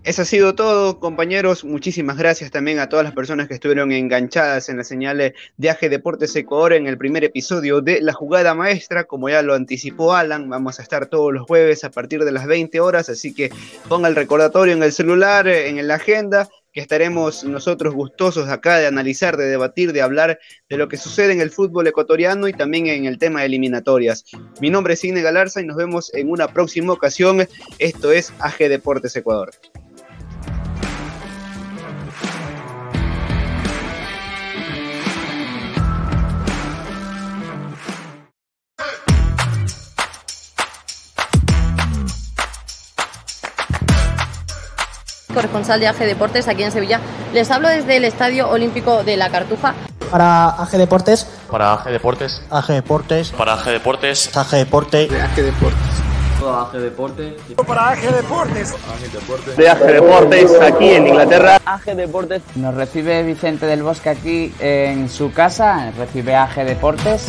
Eso ha sido todo, compañeros. Muchísimas gracias también a todas las personas que estuvieron enganchadas en la señal de AG Deportes Ecuador en el primer episodio de La Jugada Maestra. Como ya lo anticipó Alan, vamos a estar todos los jueves a partir de las 20 horas, así que ponga el recordatorio en el celular, en la agenda, que estaremos nosotros gustosos acá de analizar, de debatir, de hablar de lo que sucede en el fútbol ecuatoriano y también en el tema de eliminatorias. Mi nombre es Signe Galarza y nos vemos en una próxima ocasión. Esto es AG Deportes Ecuador. Corresponsal de AG Deportes aquí en Sevilla. Les hablo desde el Estadio Olímpico de la Cartuja. Para AG Deportes. Para AG Deportes. AG Deportes. Para AG Deportes. AG Deporte. De AG Deportes. Todo AG Deportes. Para AG Deportes. AG Deportes. De AG Deportes aquí en Inglaterra. AG Deportes. Nos recibe Vicente del Bosque aquí en su casa. Recibe AG Deportes.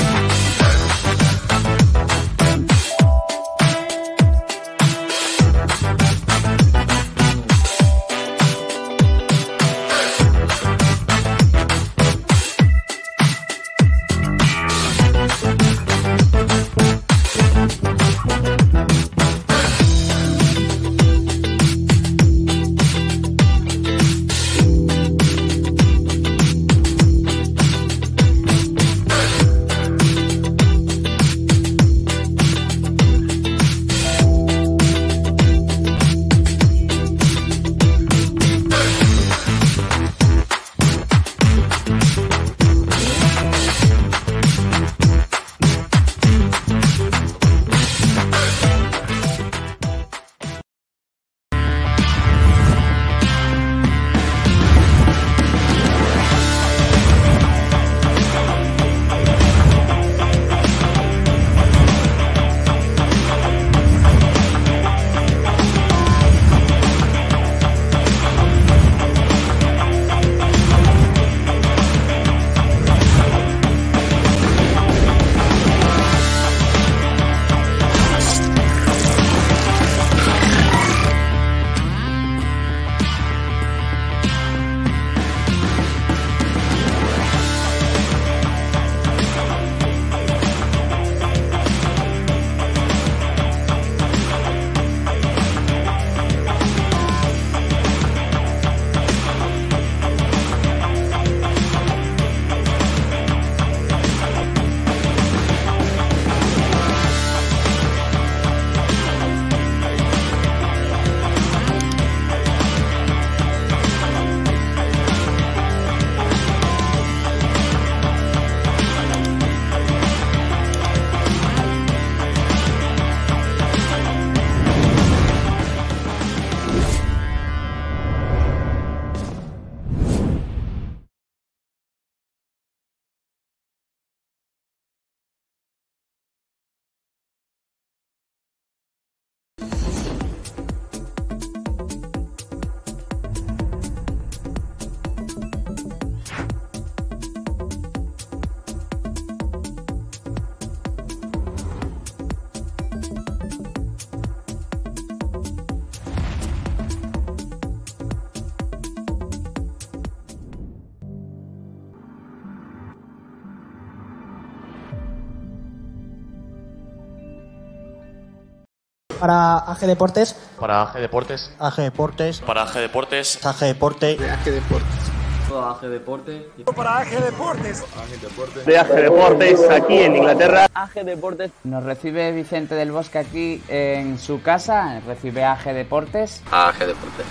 Para AG Deportes. Para AG Deportes. AG Deportes. Para AG Deportes. AG Deporte. De AG Deportes. Todo AG Deportes. Para AG Deportes. AG Deportes. De AG Deportes aquí en Inglaterra. AG Deportes. Nos recibe Vicente del Bosque aquí en su casa. Recibe AG Deportes. AG Deportes.